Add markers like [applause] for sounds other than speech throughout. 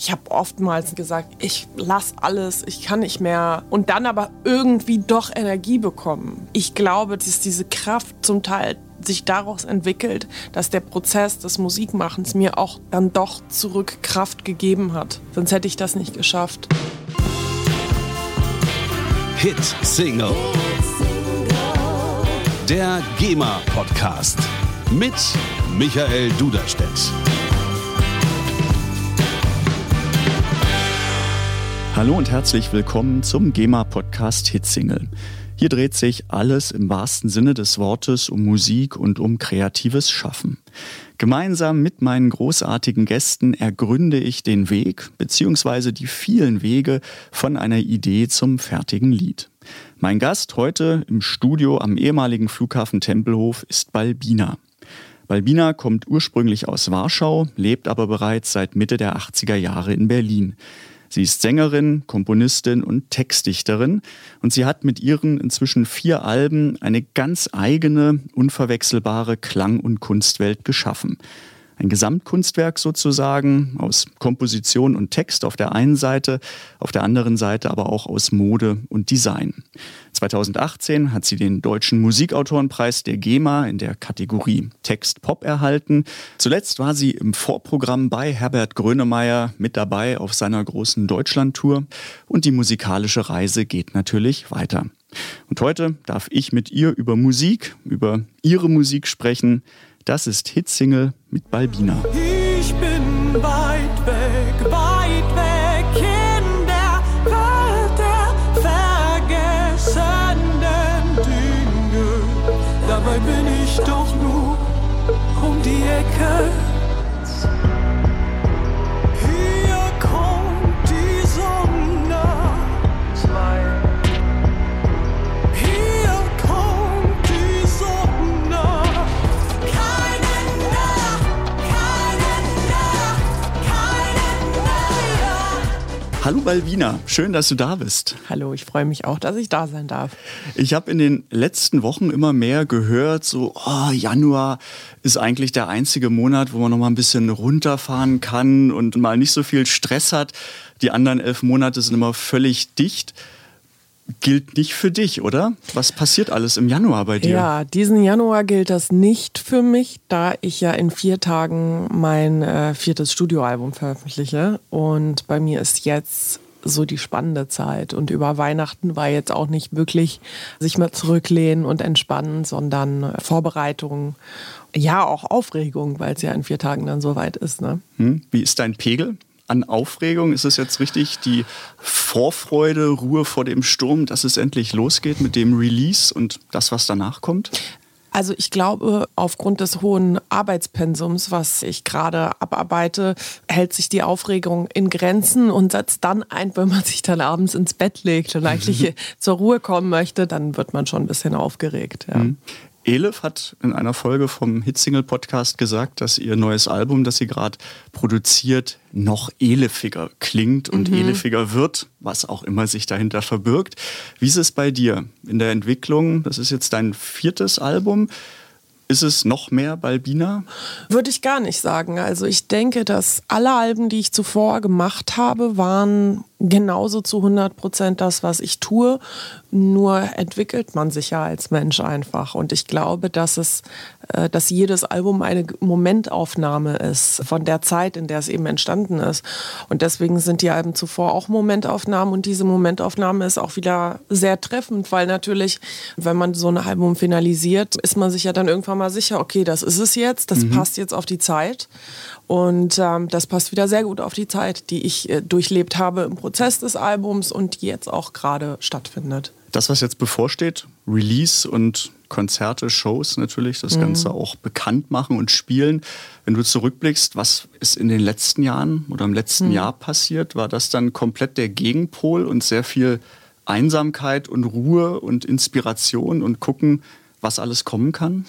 Ich habe oftmals gesagt, ich lass alles, ich kann nicht mehr und dann aber irgendwie doch Energie bekommen. Ich glaube, dass diese Kraft zum Teil sich daraus entwickelt, dass der Prozess des Musikmachens mir auch dann doch zurück Kraft gegeben hat. Sonst hätte ich das nicht geschafft. Hit Single. Der GEMA Podcast mit Michael Duderstedt. Hallo und herzlich willkommen zum GEMA-Podcast Hitsingle. Hier dreht sich alles im wahrsten Sinne des Wortes um Musik und um kreatives Schaffen. Gemeinsam mit meinen großartigen Gästen ergründe ich den Weg bzw. die vielen Wege von einer Idee zum fertigen Lied. Mein Gast heute im Studio am ehemaligen Flughafen Tempelhof ist Balbina. Balbina kommt ursprünglich aus Warschau, lebt aber bereits seit Mitte der 80er Jahre in Berlin. Sie ist Sängerin, Komponistin und Textdichterin und sie hat mit ihren inzwischen vier Alben eine ganz eigene, unverwechselbare Klang- und Kunstwelt geschaffen. Ein Gesamtkunstwerk sozusagen aus Komposition und Text auf der einen Seite, auf der anderen Seite aber auch aus Mode und Design. 2018 hat sie den Deutschen Musikautorenpreis der GEMA in der Kategorie Text Pop erhalten. Zuletzt war sie im Vorprogramm bei Herbert Grönemeyer mit dabei auf seiner großen Deutschlandtour und die musikalische Reise geht natürlich weiter. Und heute darf ich mit ihr über Musik, über ihre Musik sprechen. Das ist Hitsingle mit Balbina. Ich bin weit weg, weit weg in der Welt der vergessenen Dinge. Dabei bin ich doch nur um die Ecke. Hallo Balbina, schön, dass du da bist. Hallo, ich freue mich auch, dass ich da sein darf. Ich habe in den letzten Wochen immer mehr gehört, so oh, Januar ist eigentlich der einzige Monat, wo man noch mal ein bisschen runterfahren kann und mal nicht so viel Stress hat. Die anderen elf Monate sind immer völlig dicht. Gilt nicht für dich, oder? Was passiert alles im Januar bei dir? Ja, diesen Januar gilt das nicht für mich, da ich ja in vier Tagen mein äh, viertes Studioalbum veröffentliche. Und bei mir ist jetzt so die spannende Zeit. Und über Weihnachten war jetzt auch nicht wirklich sich mal zurücklehnen und entspannen, sondern Vorbereitungen, ja auch Aufregung, weil es ja in vier Tagen dann soweit ist. Ne? Hm? Wie ist dein Pegel an Aufregung? Ist es jetzt richtig die Vorfreude, Ruhe vor dem Sturm, dass es endlich losgeht mit dem Release und das, was danach kommt? Also ich glaube, aufgrund des hohen Arbeitspensums, was ich gerade abarbeite, hält sich die Aufregung in Grenzen und setzt dann ein, wenn man sich dann abends ins Bett legt und eigentlich [laughs] zur Ruhe kommen möchte, dann wird man schon ein bisschen aufgeregt. Ja. Elif hat in einer Folge vom Hitsingle-Podcast gesagt, dass ihr neues Album, das sie gerade produziert, noch elefiger klingt und elefiger wird, was auch immer sich dahinter verbirgt. Wie ist es bei dir in der Entwicklung? Das ist jetzt dein viertes Album. Ist es noch mehr Balbina? Würde ich gar nicht sagen. Also ich denke, dass alle Alben, die ich zuvor gemacht habe, waren genauso zu 100 Prozent das, was ich tue. Nur entwickelt man sich ja als Mensch einfach. Und ich glaube, dass es, dass jedes Album eine Momentaufnahme ist von der Zeit, in der es eben entstanden ist. Und deswegen sind die Alben zuvor auch Momentaufnahmen. Und diese Momentaufnahme ist auch wieder sehr treffend, weil natürlich, wenn man so ein Album finalisiert, ist man sich ja dann irgendwann mal sicher, okay, das ist es jetzt, das passt jetzt auf die Zeit. Und ähm, das passt wieder sehr gut auf die Zeit, die ich äh, durchlebt habe im Prozess des Albums und die jetzt auch gerade stattfindet. Das, was jetzt bevorsteht, Release und Konzerte, Shows natürlich, das Ganze auch bekannt machen und spielen. Wenn du zurückblickst, was ist in den letzten Jahren oder im letzten Jahr passiert? War das dann komplett der Gegenpol und sehr viel Einsamkeit und Ruhe und Inspiration und gucken, was alles kommen kann?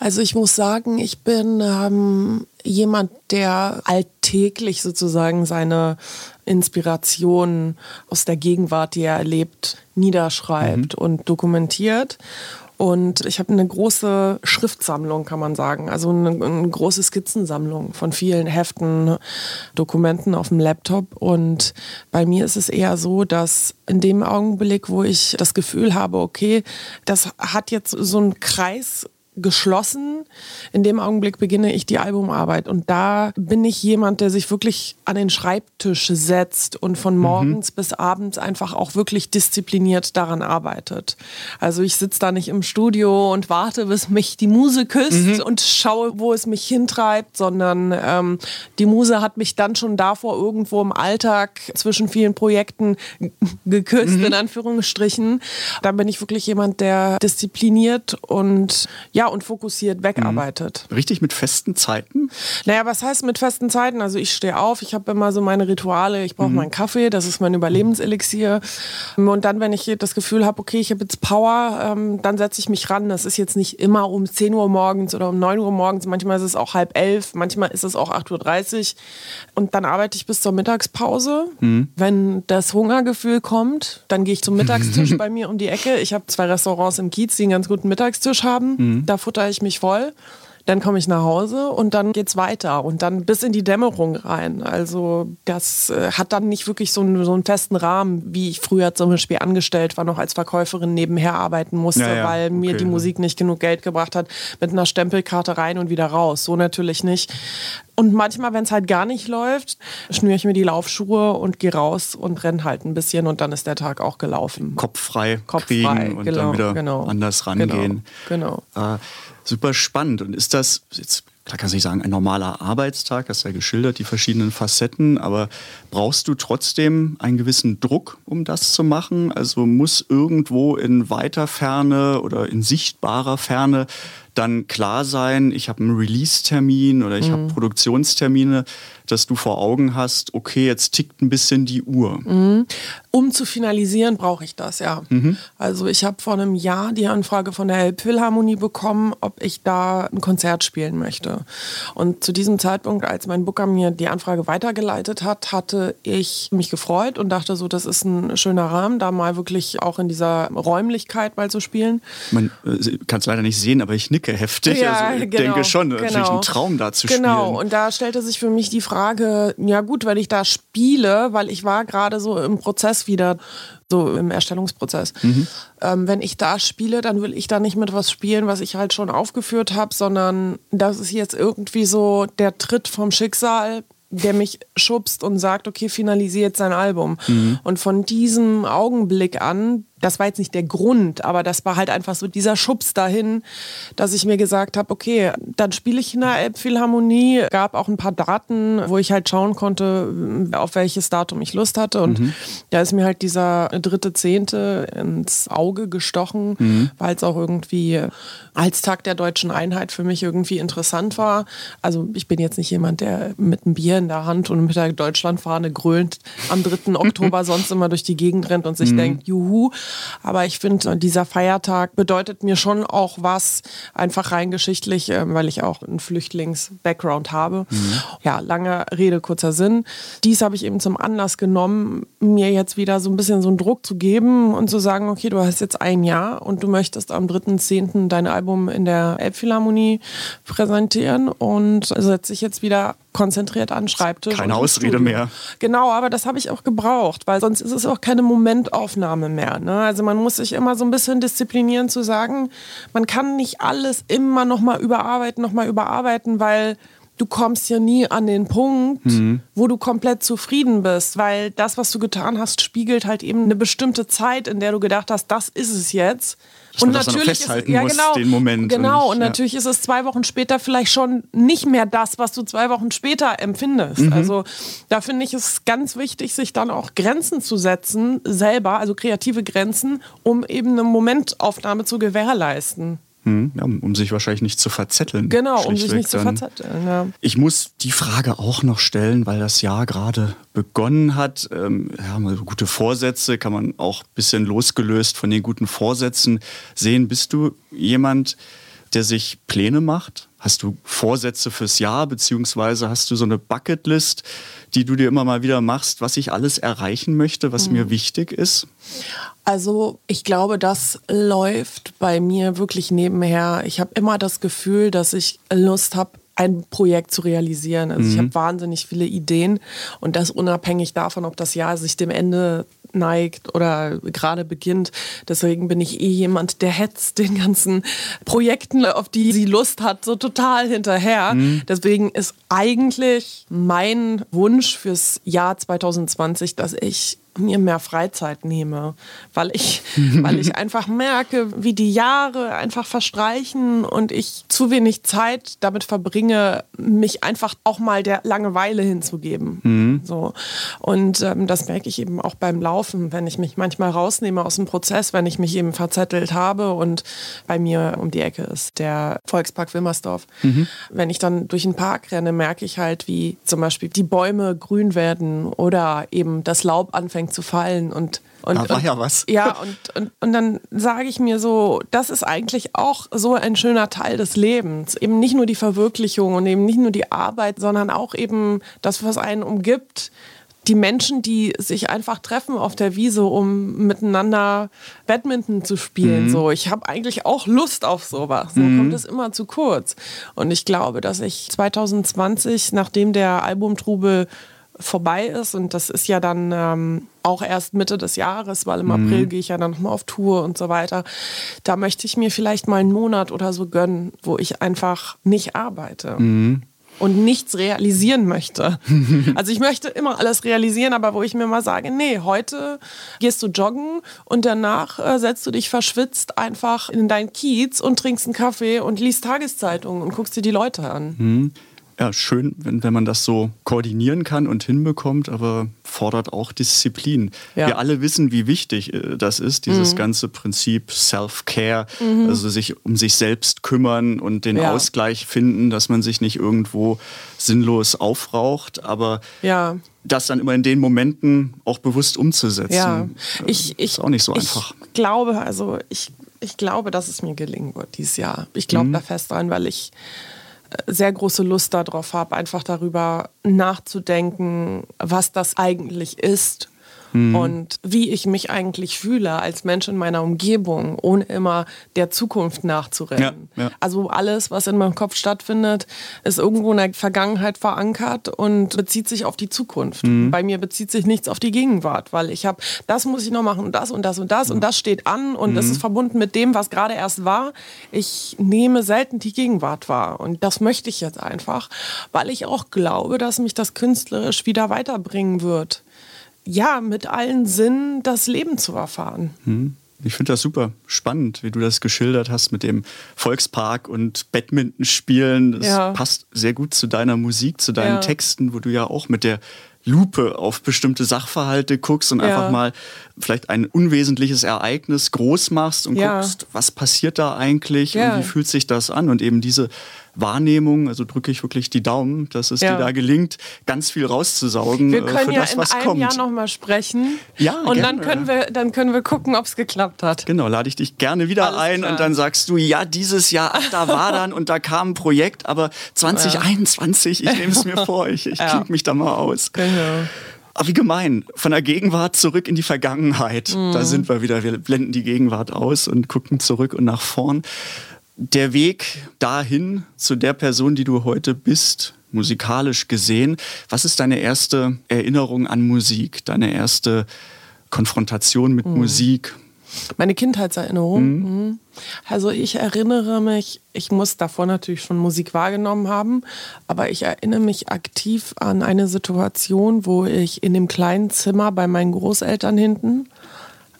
Also ich muss sagen, ich bin ähm, jemand, der alltäglich sozusagen seine Inspirationen aus der Gegenwart, die er erlebt, niederschreibt und dokumentiert. Und ich habe eine große Schriftsammlung, kann man sagen. Also eine, eine große Skizzensammlung von vielen Heften, Dokumenten auf dem Laptop. Und bei mir ist es eher so, dass in dem Augenblick, wo ich das Gefühl habe, okay, das hat jetzt so einen Kreis geschlossen. In dem Augenblick beginne ich die Albumarbeit und da bin ich jemand, der sich wirklich an den Schreibtisch setzt und von morgens bis abends einfach auch wirklich diszipliniert daran arbeitet. Also ich sitze da nicht im Studio und warte, bis mich die Muse küsst und schaue, wo es mich hintreibt, sondern ähm, die Muse hat mich dann schon davor irgendwo im Alltag zwischen vielen Projekten geküsst, in Anführungsstrichen. Da bin ich wirklich jemand, der diszipliniert und ja, und fokussiert wegarbeitet. Richtig mit festen Zeiten? Naja, was heißt mit festen Zeiten? Also ich stehe auf, ich habe immer so meine Rituale, ich brauche meinen Kaffee, das ist mein Überlebenselixier. Und dann, wenn ich das Gefühl habe, okay, ich habe jetzt Power, ähm, dann setze ich mich ran. Das ist jetzt nicht immer um 10 Uhr morgens oder um 9 Uhr morgens, manchmal ist es auch halb elf, manchmal ist es auch 8.30 Uhr. Und dann arbeite ich bis zur Mittagspause. Wenn das Hungergefühl kommt, dann gehe ich zum Mittagstisch [laughs] bei mir um die Ecke. Ich habe zwei Restaurants im Kiez, die einen ganz guten Mittagstisch haben. Da futter ich mich voll. Dann komme ich nach Hause und dann geht's weiter und dann bis in die Dämmerung rein. Also das äh, hat dann nicht wirklich so einen, so einen festen Rahmen, wie ich früher zum Beispiel angestellt war, noch als Verkäuferin nebenher arbeiten musste, Ja, ja, weil mir okay, die ja. Musik nicht genug Geld gebracht hat, mit einer Stempelkarte rein und wieder raus. So natürlich nicht. Und manchmal, wenn es halt gar nicht läuft, schnüre ich mir die Laufschuhe und gehe raus und renn halt ein bisschen und dann ist der Tag auch gelaufen. Kopf frei Kopf frei, und genau, dann wieder genau. anders rangehen. Genau, Äh, super spannend. Und ist das, jetzt klar kannst du nicht sagen, ein normaler Arbeitstag, hast ja geschildert, die verschiedenen Facetten, aber brauchst du trotzdem einen gewissen Druck, um das zu machen? Also muss irgendwo in weiter Ferne oder in sichtbarer Ferne dann klar sein, ich habe einen Release-Termin oder ich Mhm. habe Produktionstermine, dass du vor Augen hast, okay, jetzt tickt ein bisschen die Uhr. Mhm. Um zu finalisieren, brauche ich das, ja. Mhm. Also ich habe vor einem Jahr die Anfrage von der Elbphilharmonie bekommen, ob ich da ein Konzert spielen möchte. Und zu diesem Zeitpunkt, als mein Booker mir die Anfrage weitergeleitet hat, hatte ich mich gefreut und dachte so, das ist ein schöner Rahmen, da mal wirklich auch in dieser Räumlichkeit mal zu spielen. Man äh, kann es leider nicht sehen, aber ich nicke heftig. also ich denke schon, natürlich ein Traum da zu Genau, spielen. und da stellte sich für mich die Frage, ja gut, wenn ich da spiele, weil ich war gerade so im Prozess wieder, so im Erstellungsprozess. Mhm. Ähm, wenn ich da spiele, dann will ich da nicht mit was spielen, was ich halt schon aufgeführt habe, sondern das ist jetzt irgendwie so der Tritt vom Schicksal, der mich schubst und sagt, okay, finalisiert sein Album. Mhm. Und von diesem Augenblick an, das war jetzt nicht der Grund, aber das war halt einfach so dieser Schubs dahin, dass ich mir gesagt habe, okay, dann spiele ich in der Elbphilharmonie, gab auch ein paar Daten, wo ich halt schauen konnte, auf welches Datum ich Lust hatte und da ist mir halt dieser dritte Zehnte ins Auge gestochen, weil es auch irgendwie als Tag der deutschen Einheit für mich irgendwie interessant war. Also ich bin jetzt nicht jemand, der mit einem Bier in der Hand und mit der Deutschlandfahne grölend am 3. [laughs] Oktober sonst immer durch die Gegend rennt und sich denkt, juhu. Aber ich finde, dieser Feiertag bedeutet mir schon auch was, einfach rein geschichtlich, ähm, weil ich auch einen Flüchtlings-Background habe. Ja, lange Rede, kurzer Sinn. Dies habe ich eben zum Anlass genommen, mir jetzt wieder so ein bisschen so einen Druck zu geben und zu sagen, okay, du hast jetzt ein Jahr und du möchtest am 3.10. dein Album in der Elbphilharmonie präsentieren und setze dich jetzt wieder konzentriert an Schreibtisch. Keine Ausrede mehr. Genau, aber das habe ich auch gebraucht, weil sonst ist es auch keine Momentaufnahme mehr. Ne? Also man muss sich immer so ein bisschen disziplinieren zu sagen, man kann nicht alles immer noch mal überarbeiten, noch mal überarbeiten, weil du kommst ja nie an den Punkt, Mhm. wo du komplett zufrieden bist, weil das, was du getan hast, spiegelt halt eben eine bestimmte Zeit, in der du gedacht hast, das ist es jetzt. Dass das dann auch festhalten muss, den Moment Genau, und und, nicht- ja. natürlich ist es zwei Wochen später vielleicht schon nicht mehr das, was du zwei Wochen später empfindest. Mhm. Also da finde ich es ganz wichtig, sich dann auch Grenzen zu setzen, selber, also kreative Grenzen, um eben eine Momentaufnahme zu gewährleisten. Hm, ja, um, um sich wahrscheinlich nicht zu verzetteln. Genau, um sich nicht zu dann. verzetteln. Ja. Ich muss die Frage auch noch stellen, weil das Jahr gerade begonnen hat. Ähm, ja, mal so gute Vorsätze kann man auch ein bisschen losgelöst von den guten Vorsätzen sehen. Bist du jemand, der sich Pläne macht? Hast du Vorsätze fürs Jahr, beziehungsweise hast du so eine Bucketlist, die du dir immer mal wieder machst, was ich alles erreichen möchte, was mir wichtig ist? Also ich glaube, das läuft bei mir wirklich nebenher. Ich habe immer das Gefühl, dass ich Lust habe, ein Projekt zu realisieren. Also ich habe wahnsinnig viele Ideen und das unabhängig davon, ob das Jahr sich dem Ende neigt oder gerade beginnt. Deswegen bin ich eh jemand, der hetzt den ganzen Projekten, auf die sie Lust hat, so total hinterher. Deswegen ist eigentlich mein Wunsch fürs Jahr 2020, dass ich mir mehr Freizeit nehme, weil ich, [laughs] weil ich einfach merke, wie die Jahre einfach verstreichen und ich zu wenig Zeit damit verbringe, mich einfach auch mal der Langeweile hinzugeben. So. Und ähm, das merke ich eben auch beim Laufen, wenn ich mich manchmal rausnehme aus dem Prozess, wenn ich mich eben verzettelt habe und bei mir um die Ecke ist der Volkspark Wilmersdorf. Wenn ich dann durch den Park renne, merke ich halt, wie zum Beispiel die Bäume grün werden oder eben das Laub anfängt zu fallen und und, Da war und, ja was. [laughs] Ja, und, und, und dann sage ich mir so, das ist eigentlich auch so ein schöner Teil des Lebens. Eben nicht nur die Verwirklichung und eben nicht nur die Arbeit, sondern auch eben das, was einen umgibt. Die Menschen, die sich einfach treffen auf der Wiese, um miteinander Badminton zu spielen. So, ich habe eigentlich auch Lust auf sowas. So kommt es immer zu kurz. Und ich glaube, dass ich 2020, nachdem der Albumtrubel vorbei ist und das ist ja dann ähm, auch erst Mitte des Jahres, weil im April gehe ich ja dann nochmal auf Tour und so weiter. Da möchte ich mir vielleicht mal einen Monat oder so gönnen, wo ich einfach nicht arbeite. Und nichts realisieren möchte. [laughs] Also ich möchte immer alles realisieren, aber wo ich mir mal sage, nee, heute gehst du joggen und danach äh, setzt du dich verschwitzt einfach in dein Kiez und trinkst einen Kaffee und liest Tageszeitungen und guckst dir die Leute an. Ja, schön, wenn, wenn man das so koordinieren kann und hinbekommt, aber fordert auch Disziplin. Ja. Wir alle wissen, wie wichtig äh, das ist, dieses ganze Prinzip Self-Care, also sich um sich selbst kümmern und den Ja. Ausgleich finden, dass man sich nicht irgendwo sinnlos aufraucht, aber Ja. das dann immer in den Momenten auch bewusst umzusetzen. Ja, äh, ich, ich, ist auch nicht so ich einfach. glaube, also ich, ich glaube, dass es mir gelingen wird dieses Jahr. Ich glaube da fest dran, weil ich sehr große Lust darauf habe, einfach darüber nachzudenken, was das eigentlich ist. Und wie ich mich eigentlich fühle als Mensch in meiner Umgebung, ohne immer der Zukunft nachzurennen. Ja, ja. Also alles, was in meinem Kopf stattfindet, ist irgendwo in der Vergangenheit verankert und bezieht sich auf die Zukunft. Bei mir bezieht sich nichts auf die Gegenwart, weil ich habe, das muss ich noch machen und das und das und das und das steht an und das ist verbunden mit dem, was gerade erst war. Ich nehme selten die Gegenwart wahr und das möchte ich jetzt einfach, weil ich auch glaube, dass mich das künstlerisch wieder weiterbringen wird. Ja, mit allen Sinnen das Leben zu erfahren. Ich finde das super spannend, wie du das geschildert hast mit dem Volkspark und Badminton spielen. Das Ja. passt sehr gut zu deiner Musik, zu deinen Ja. Texten, wo du ja auch mit der Lupe auf bestimmte Sachverhalte guckst und Ja. einfach mal vielleicht ein unwesentliches Ereignis groß machst und guckst, was passiert da eigentlich und wie fühlt sich das an und eben diese Wahrnehmung, also drücke ich wirklich die Daumen, dass es Ja. dir da gelingt, ganz viel rauszusaugen Wir äh, können für ja das, in was einem kommt. Jahr nochmal sprechen. Ja, und dann gerne. können wir, dann können wir gucken, ob es geklappt hat. Genau, lade ich dich gerne wieder Alles ein klar. und dann sagst du, ja, dieses Jahr, ach, da war dann und da kam ein Projekt, aber 2021, ich nehme es mir vor, ich, ich [laughs] Ja. klinge mich da mal aus. Genau. Aber wie gemein, von der Gegenwart zurück in die Vergangenheit. Mhm. Da sind wir wieder, wir blenden die Gegenwart aus und gucken zurück und nach vorn. Der Weg dahin zu der Person, die du heute bist, musikalisch gesehen, was ist deine erste Erinnerung an Musik, deine erste Konfrontation mit Mhm. Musik? Meine Kindheitserinnerung. Mhm. Also ich erinnere mich, ich muss davor natürlich schon Musik wahrgenommen haben, aber ich erinnere mich aktiv an eine Situation, wo ich in dem kleinen Zimmer bei meinen Großeltern hinten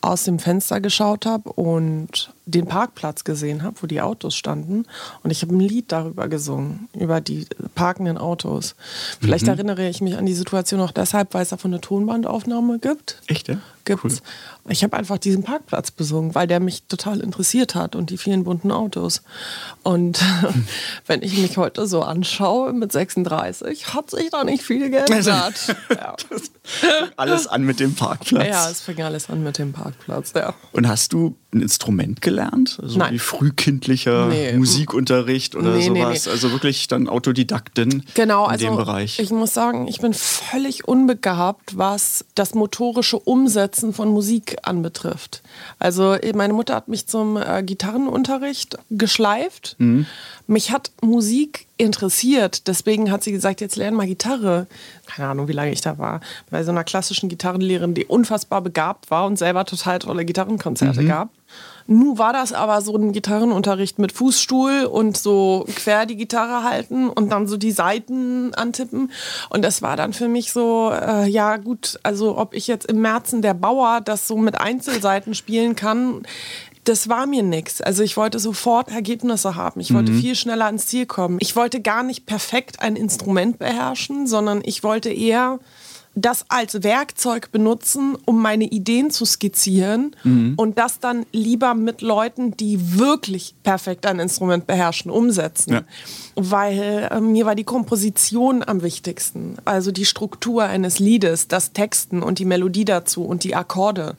aus dem Fenster geschaut habe und den Parkplatz gesehen habe, wo die Autos standen. Und ich habe ein Lied darüber gesungen, über die parkenden Autos. Vielleicht Mhm. erinnere ich mich an die Situation auch deshalb, weil es davon eine Tonbandaufnahme gibt. Echt, ja? Gibt's. Ich habe einfach diesen Parkplatz besungen, weil der mich total interessiert hat und die vielen bunten Autos. Und [laughs] wenn ich mich heute so anschaue mit 36, hat sich da nicht viel geändert. [laughs] ja. Alles an mit dem Parkplatz. ja, es fing alles an mit dem Parkplatz. Ja. Und hast du ein Instrument gelernt? Gelernt? Also Nein. wie frühkindlicher Nee. Musikunterricht oder Nee, sowas? nee. Also wirklich dann Autodidaktin Genau, in also dem Bereich. ich muss sagen, ich bin völlig unbegabt, was das motorische Umsetzen von Musik anbetrifft. Also eh, meine Mutter hat mich zum äh, Gitarrenunterricht geschleift. Mhm. Mich hat Musik interessiert, deswegen hat sie gesagt, jetzt lern mal Gitarre. Keine Ahnung, wie lange ich da war. Bei so einer klassischen Gitarrenlehrerin, die unfassbar begabt war und selber total tolle Gitarrenkonzerte Mhm. gab. Nun war das aber so ein Gitarrenunterricht mit Fußstuhl und so quer die Gitarre halten und dann so die Saiten antippen. Und das war dann für mich so, äh, ja gut, also ob ich jetzt im Märzen der Bauer das so mit Einzelseiten spielen kann, das war mir nix. Also ich wollte sofort Ergebnisse haben. Ich wollte viel schneller ans Ziel kommen. Ich wollte gar nicht perfekt ein Instrument beherrschen, sondern ich wollte eher das als Werkzeug benutzen, um meine Ideen zu skizzieren und das dann lieber mit Leuten, die wirklich perfekt ein Instrument beherrschen, umsetzen. Ja. Weil äh, mir war die Komposition am wichtigsten. Also die Struktur eines Liedes, das Texten und die Melodie dazu und die Akkorde.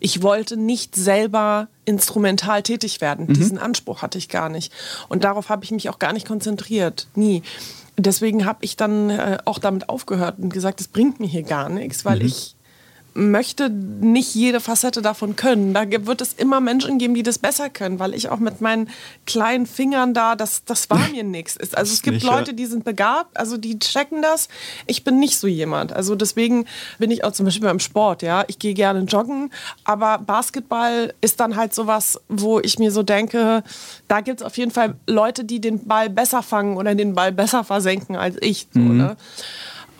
Ich wollte nicht selber instrumental tätig werden. Diesen Anspruch hatte ich gar nicht. Und darauf habe ich mich auch gar nicht konzentriert. Nie. Deswegen habe ich dann äh, auch damit aufgehört und gesagt, es bringt mir hier gar nichts, weil ich möchte nicht jede Facette davon können. Da wird es immer Menschen geben, die das besser können, weil ich auch mit meinen kleinen Fingern da, das, das war mir nichts. Also es gibt nicht. Leute, die sind begabt, also die checken das. Ich bin nicht so jemand. Also deswegen bin ich auch zum Beispiel beim Sport, ja. Ich gehe gerne joggen, aber Basketball ist dann halt sowas, wo ich mir so denke, da gibt es auf jeden Fall Leute, die den Ball besser fangen oder den Ball besser versenken als ich. So, ne?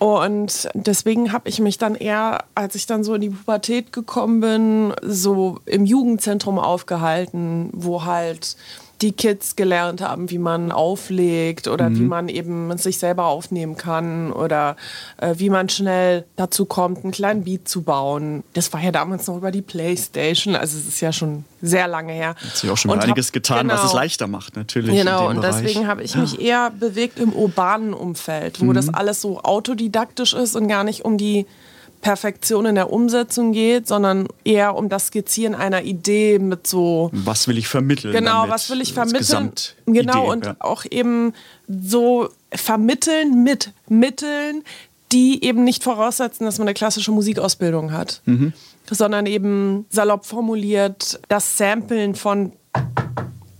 Und deswegen habe ich mich dann eher, als ich dann so in die Pubertät gekommen bin, so im Jugendzentrum aufgehalten, wo halt die Kids gelernt haben, wie man auflegt oder wie man eben sich selber aufnehmen kann oder äh, wie man schnell dazu kommt, einen kleinen Beat zu bauen. Das war ja damals noch über die Playstation, also es ist ja schon sehr lange her. Hat sich auch schon einiges hab- getan, was es genau. leichter macht, natürlich. Genau, und Bereich. deswegen habe ich mich eher bewegt im urbanen Umfeld, wo das alles so autodidaktisch ist und gar nicht um die Perfektion in der Umsetzung geht, sondern eher um das Skizzieren einer Idee mit so Was will ich vermitteln? Genau, damit? was will ich vermitteln? Genau, und ja. auch eben so vermitteln mit Mitteln, die eben nicht voraussetzen, dass man eine klassische Musikausbildung hat, Mhm. sondern eben salopp formuliert das Samplen von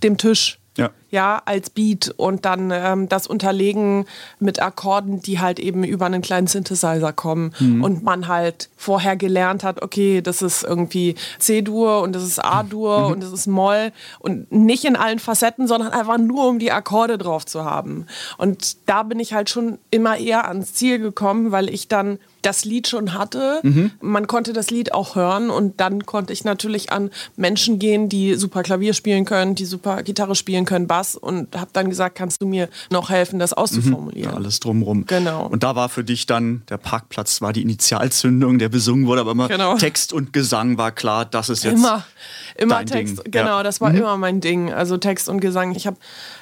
dem Tisch. Ja. Ja, als Beat und dann ähm, das Unterlegen mit Akkorden, die halt eben über einen kleinen Synthesizer kommen Mhm. und man halt vorher gelernt hat, okay, das ist irgendwie C-Dur und das ist A-Dur Mhm. und das ist Moll und nicht in allen Facetten, sondern einfach nur, um die Akkorde drauf zu haben. Und da bin ich halt schon immer eher ans Ziel gekommen, weil ich dann das Lied schon hatte. Mhm. Man konnte das Lied auch hören und dann konnte ich natürlich an Menschen gehen, die super Klavier spielen können, die super Gitarre spielen können, Bass und habe dann gesagt, kannst du mir noch helfen, das auszuformulieren? Ja, alles drumrum. Genau. Und da war für dich dann, der Parkplatz war die Initialzündung, der besungen wurde, aber immer Genau. Text und Gesang war klar, das ist jetzt. Immer, immer dein Text. Ding, Genau, ja. Mhm. das war immer mein Ding. Also Text und Gesang. Ich habe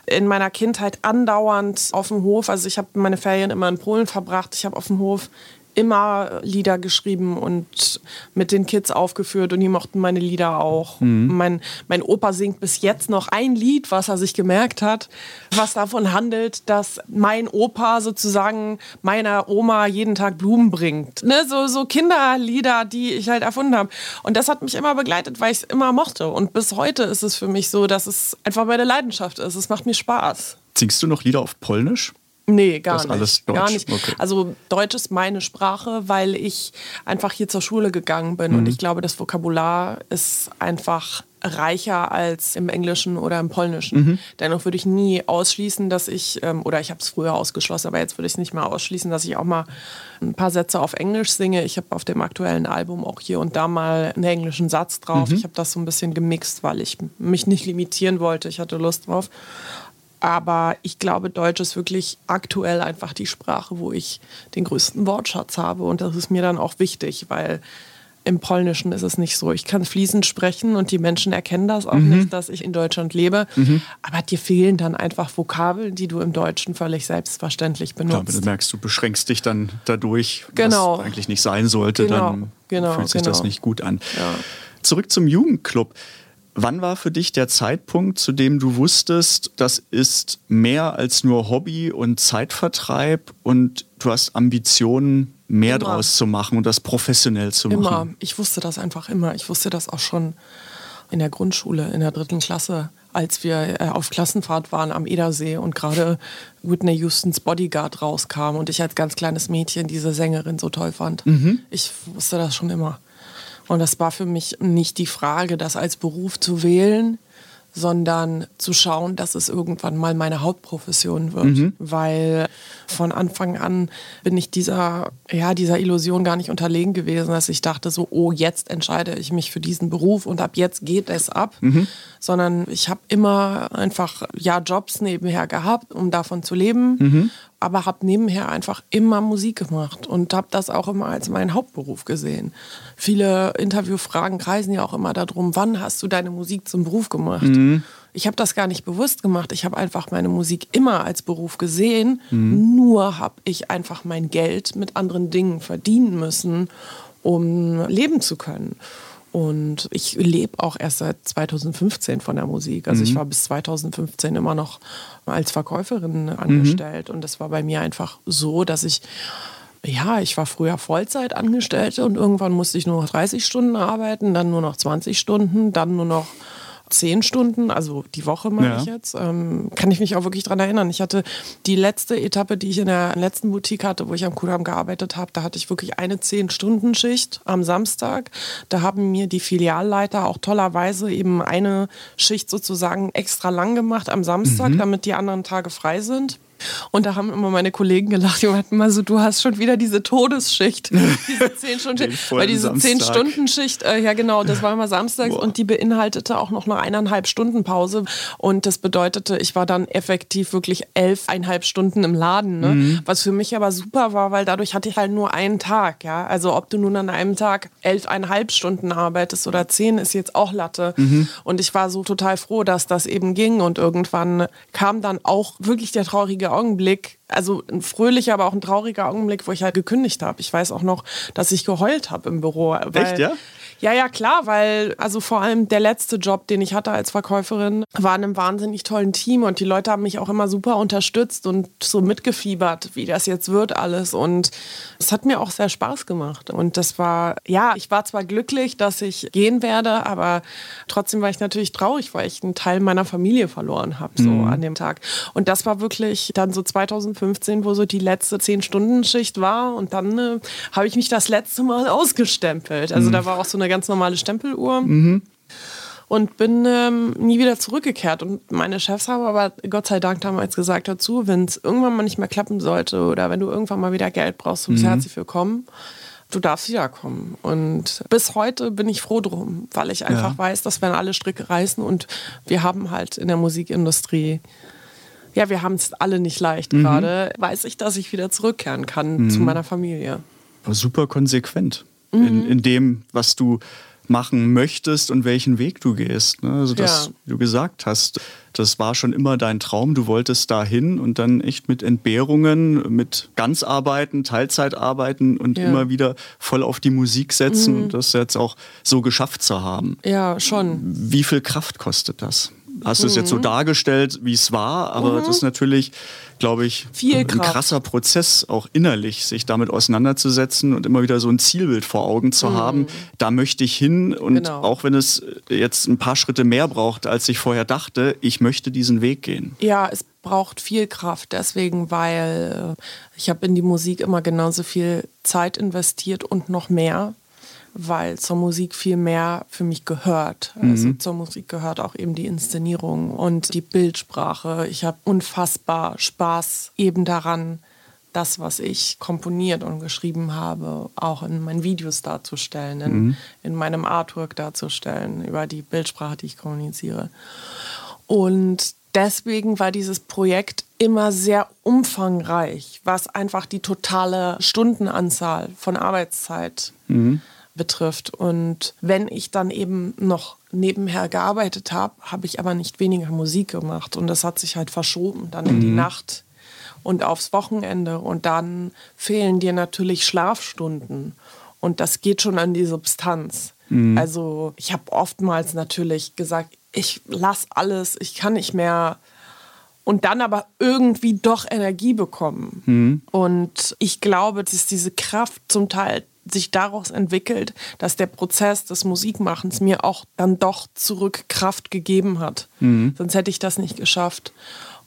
in meiner Kindheit andauernd auf dem Hof, also ich habe meine Ferien immer in Polen verbracht. Ich habe auf dem Hof immer Lieder geschrieben und mit den Kids aufgeführt und die mochten meine Lieder auch. Mhm. Mein, mein Opa singt bis jetzt noch ein Lied, was er sich gemerkt hat, was davon handelt, dass mein Opa sozusagen meiner Oma jeden Tag Blumen bringt. Ne? So, so Kinderlieder, die ich halt erfunden habe. Und das hat mich immer begleitet, weil ich es immer mochte. Und bis heute ist es für mich so, dass es einfach meine Leidenschaft ist. Es macht mir Spaß. Singst du noch Lieder auf Polnisch? Nee, gar Das nicht. alles Deutsch? Gar nicht. Okay. Also Deutsch ist meine Sprache, weil ich einfach hier zur Schule gegangen bin Mhm. und ich glaube, das Vokabular ist einfach reicher als im Englischen oder im Polnischen. Mhm. Dennoch würde ich nie ausschließen, dass ich, ähm, oder ich habe es früher ausgeschlossen, aber jetzt würde ich es nicht mehr ausschließen, dass ich auch mal ein paar Sätze auf Englisch singe. Ich habe auf dem aktuellen Album auch hier und da mal einen englischen Satz drauf. Mhm. Ich habe das so ein bisschen gemixt, weil ich mich nicht limitieren wollte. Ich hatte Lust drauf. Aber ich glaube, Deutsch ist wirklich aktuell einfach die Sprache, wo ich den größten Wortschatz habe. Und das ist mir dann auch wichtig, weil im Polnischen ist es nicht so. Ich kann fließend sprechen und die Menschen erkennen das auch nicht, dass ich in Deutschland lebe. Aber dir fehlen dann einfach Vokabeln, die du im Deutschen völlig selbstverständlich Klar, wenn du benutzt. merkst, du beschränkst dich dann dadurch, Genau. was eigentlich nicht sein sollte, Genau, dann genau, fühlt sich das genau. nicht gut an. Ja. Zurück zum Jugendclub. Wann war für dich der Zeitpunkt, zu dem du wusstest, das ist mehr als nur Hobby und Zeitvertreib und du hast Ambitionen, mehr Immer. draus zu machen und das professionell zu machen? Immer. Ich wusste das einfach immer. Ich wusste das auch schon in der Grundschule, in der dritten Klasse, als wir äh, auf Klassenfahrt waren am Edersee und gerade Whitney Houstons Bodyguard rauskam und ich als ganz kleines Mädchen diese Sängerin so toll fand. Ich wusste das schon immer. Und das war für mich nicht die Frage, das als Beruf zu wählen, sondern zu schauen, dass es irgendwann mal meine Hauptprofession wird. Weil von Anfang an bin ich dieser, ja, dieser Illusion gar nicht unterlegen gewesen, dass ich dachte so, oh, jetzt entscheide ich mich für diesen Beruf und ab jetzt geht es ab. Sondern ich habe immer einfach, ja, Jobs nebenher gehabt, um davon zu leben. Aber habe nebenher einfach immer Musik gemacht und habe das auch immer als meinen Hauptberuf gesehen. Viele Interviewfragen kreisen ja auch immer darum, wann hast du deine Musik zum Beruf gemacht? Ich habe das gar nicht bewusst gemacht. Ich habe einfach meine Musik immer als Beruf gesehen. Nur habe ich einfach mein Geld mit anderen Dingen verdienen müssen, um leben zu können. Und ich lebe auch erst seit 2015 von der Musik. Also ich war bis 2015 immer noch als Verkäuferin angestellt. Und das war bei mir einfach so, dass ich, ja, ich war früher Vollzeit Angestellte und irgendwann musste ich nur noch 30 Stunden arbeiten, dann nur noch 20 Stunden, dann nur noch 10 Stunden, also die Woche meine Ja. ich jetzt. Ähm, kann ich mich auch wirklich dran erinnern. Ich hatte die letzte Etappe, die ich in der letzten Boutique hatte, wo ich am Kudamm gearbeitet habe, da hatte ich wirklich eine 10-Stunden-Schicht am Samstag. Da haben mir die Filialleiter auch tollerweise eben eine Schicht sozusagen extra lang gemacht am Samstag, damit die anderen Tage frei sind. Und da haben immer meine Kollegen gelacht, die meinten mal so, du hast schon wieder diese Todesschicht, diese [laughs] 10 Stunden, Den vollen weil diese Samstag. 10 Stunden Schicht, äh, ja genau, das war immer samstags Boah. und die beinhaltete auch noch eine eineinhalb Stunden Pause und das bedeutete, ich war dann effektiv wirklich elfeinhalb Stunden im Laden, ne? Mhm. was für mich aber super war, weil dadurch hatte ich halt nur einen Tag, ja, also ob du nun an einem Tag elfeinhalb Stunden arbeitest oder zehn, ist jetzt auch Latte Mhm. und ich war so total froh, dass das eben ging und irgendwann kam dann auch wirklich der traurige Augenblick, also ein fröhlicher, aber auch ein trauriger Augenblick, wo ich halt gekündigt habe. Ich weiß auch noch, dass ich geheult habe im Büro. Echt, ja? Ja, ja, klar, weil also vor allem der letzte Job, den ich hatte als Verkäuferin, war in einem wahnsinnig tollen Team und die Leute haben mich auch immer super unterstützt und so mitgefiebert, wie das jetzt wird alles. Und es hat mir auch sehr Spaß gemacht. Und das war, ja, ich war zwar glücklich, dass ich gehen werde, aber trotzdem war ich natürlich traurig, weil ich einen Teil meiner Familie verloren habe so an dem Tag. Und das war wirklich dann so 2015, wo so die letzte 10-Stunden-Schicht war und dann äh, habe ich mich das letzte Mal ausgestempelt. Also da war auch so eine ganz normale Stempeluhr. Und bin ähm, nie wieder zurückgekehrt. Und meine Chefs haben aber Gott sei Dank damals gesagt dazu, wenn es irgendwann mal nicht mehr klappen sollte oder wenn du irgendwann mal wieder Geld brauchst, du bist herzlich willkommen. Du darfst wiederkommen. Und bis heute bin ich froh drum, weil ich einfach Ja. weiß, dass wenn alle Stricke reißen und wir haben halt in der Musikindustrie ja, wir haben es alle nicht leicht gerade, weiß ich, dass ich wieder zurückkehren kann zu meiner Familie. war super konsequent Mhm. in, in dem, was du machen möchtest und welchen Weg du gehst. Ne? Also das, Ja. wie du gesagt hast, das war schon immer dein Traum. Du wolltest dahin und dann echt mit Entbehrungen, mit Ganzarbeiten, Teilzeitarbeiten und Ja. immer wieder voll auf die Musik setzen und das jetzt auch so geschafft zu haben. Ja, schon. Wie viel Kraft kostet das? Hast du es jetzt Mhm. so dargestellt, wie es war, aber das ist natürlich, glaube ich, Viel ein Kraft. krasser Prozess, auch innerlich sich damit auseinanderzusetzen und immer wieder so ein Zielbild vor Augen zu haben. Da möchte ich hin und Mhm. Genau. auch wenn es jetzt ein paar Schritte mehr braucht, als ich vorher dachte, ich möchte diesen Weg gehen. Ja, es braucht viel Kraft, deswegen, weil äh, ich habe in die Musik immer genauso viel Zeit investiert und noch mehr, weil zur Musik viel mehr für mich gehört. Also zur Musik gehört auch eben die Inszenierung und die Bildsprache. Ich habe unfassbar Spaß eben daran, das, was ich komponiert und geschrieben habe, auch in meinen Videos darzustellen, in, in meinem Artwork darzustellen, über die Bildsprache, die ich kommuniziere. Und deswegen war dieses Projekt immer sehr umfangreich, was einfach die totale Stundenanzahl von Arbeitszeit betrifft. Und wenn ich dann eben noch nebenher gearbeitet habe, habe ich aber nicht weniger Musik gemacht. Und das hat sich halt verschoben, dann in die Nacht und aufs Wochenende. Und dann fehlen dir natürlich Schlafstunden. Und das geht schon an die Substanz. Also ich habe oftmals natürlich gesagt, ich lass alles, ich kann nicht mehr. Und dann aber irgendwie doch Energie bekommen. Und ich glaube, dass diese Kraft zum Teil sich daraus entwickelt, dass der Prozess des Musikmachens mir auch dann doch zurück Kraft gegeben hat. Sonst hätte ich das nicht geschafft.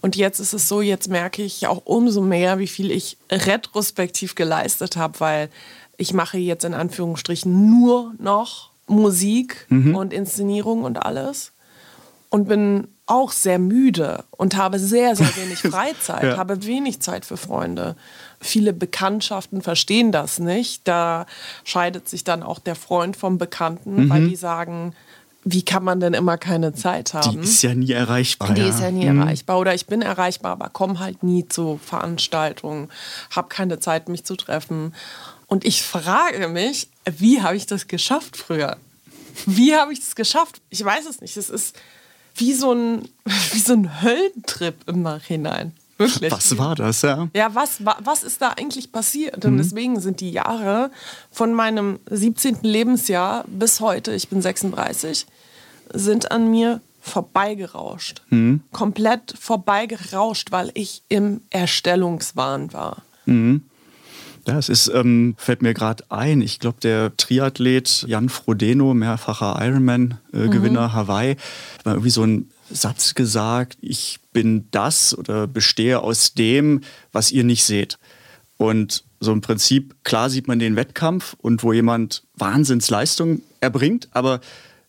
Und jetzt ist es so, jetzt merke ich auch umso mehr, wie viel ich retrospektiv geleistet habe, weil ich mache jetzt in Anführungsstrichen nur noch Musik und Inszenierung und alles und bin auch sehr müde und habe sehr, sehr [laughs] wenig Freizeit, Ja. habe wenig Zeit für Freunde. Viele Bekanntschaften verstehen das nicht. Da scheidet sich dann auch der Freund vom Bekannten, weil die sagen, wie kann man denn immer keine Zeit Die haben? ist ja nie erreichbar. Die ja. ist ja nie erreichbar. Oder ich bin erreichbar, aber komme halt nie zu Veranstaltungen, habe keine Zeit, mich zu treffen. Und ich frage mich, wie habe ich das geschafft früher? Wie habe ich das geschafft? Ich weiß es nicht. Es ist wie so ein, [laughs] wie so ein Höllentrip im Nachhinein. Wirklich. Was war das, ja? Ja, was, wa- was ist da eigentlich passiert? Und deswegen sind die Jahre von meinem 17. Lebensjahr bis heute, ich bin 36, sind an mir vorbeigerauscht. Komplett vorbeigerauscht, weil ich im Erstellungswahn war. Ja, es ist, ähm, fällt mir gerade ein, ich glaube, der Triathlet Jan Frodeno, mehrfacher Ironman-Gewinner Hawaii, hat mal irgendwie so einen Satz gesagt, ich bin das oder bestehe aus dem, was ihr nicht seht. Und so im Prinzip, klar sieht man den Wettkampf und wo jemand Wahnsinnsleistung erbringt, aber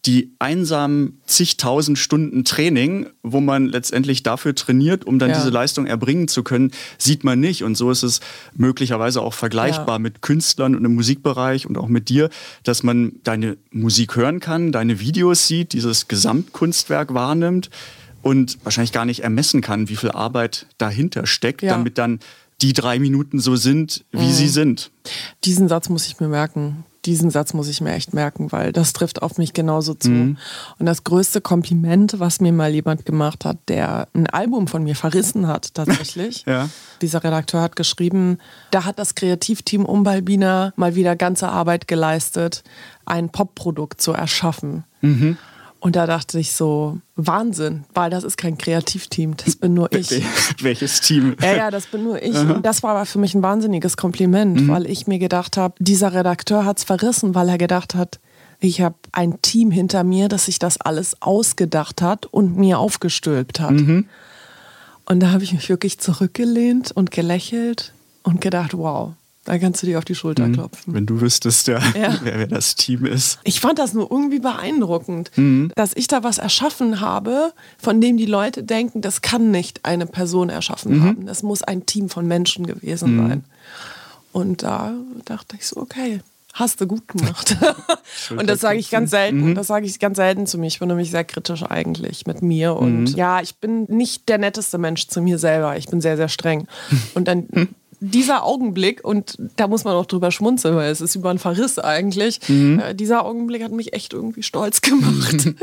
die einsamen zigtausend Stunden Training, wo man letztendlich dafür trainiert, um dann Ja. diese Leistung erbringen zu können, sieht man nicht. Und so ist es möglicherweise auch vergleichbar Ja. mit Künstlern und im Musikbereich und auch mit dir, dass man deine Musik hören kann, deine Videos sieht, dieses Gesamtkunstwerk wahrnimmt und wahrscheinlich gar nicht ermessen kann, wie viel Arbeit dahinter steckt, Ja. damit dann die drei Minuten so sind, wie sie sind. Diesen Satz muss ich mir merken. Diesen Satz muss ich mir echt merken, weil das trifft auf mich genauso zu. Und das größte Kompliment, was mir mal jemand gemacht hat, der ein Album von mir verrissen hat, tatsächlich. [laughs] Ja. Dieser Redakteur hat geschrieben, da hat das Kreativteam um Balbina mal wieder ganze Arbeit geleistet, ein Popprodukt zu erschaffen. Und da dachte ich so, Wahnsinn, weil das ist kein Kreativteam, das bin nur ich. Welches Team? Ja, ja, das bin nur ich. Und das war aber für mich ein wahnsinniges Kompliment, weil ich mir gedacht habe, dieser Redakteur hat es verrissen, weil er gedacht hat, ich habe ein Team hinter mir, das sich das alles ausgedacht hat und mir aufgestülpt hat. Und da habe ich mich wirklich zurückgelehnt und gelächelt und gedacht, wow, da kannst du dir auf die Schulter klopfen. Wenn du wüsstest, ja, Ja. [laughs] wer, wer das Team ist. Ich fand das nur irgendwie beeindruckend, dass ich da was erschaffen habe, von dem die Leute denken, das kann nicht eine Person erschaffen haben. Das muss ein Team von Menschen gewesen sein. Und da dachte ich so, okay, hast du gut gemacht. [laughs] [laughs] und das sage ich ganz selten. Das sage ich ganz selten zu mir. Ich bin nämlich sehr kritisch eigentlich mit mir. Und ja, ich bin nicht der netteste Mensch zu mir selber. Ich bin sehr, sehr streng. Und dann dieser Augenblick, und da muss man auch drüber schmunzeln, weil es ist über ein Verriss eigentlich, äh, dieser Augenblick hat mich echt irgendwie stolz gemacht.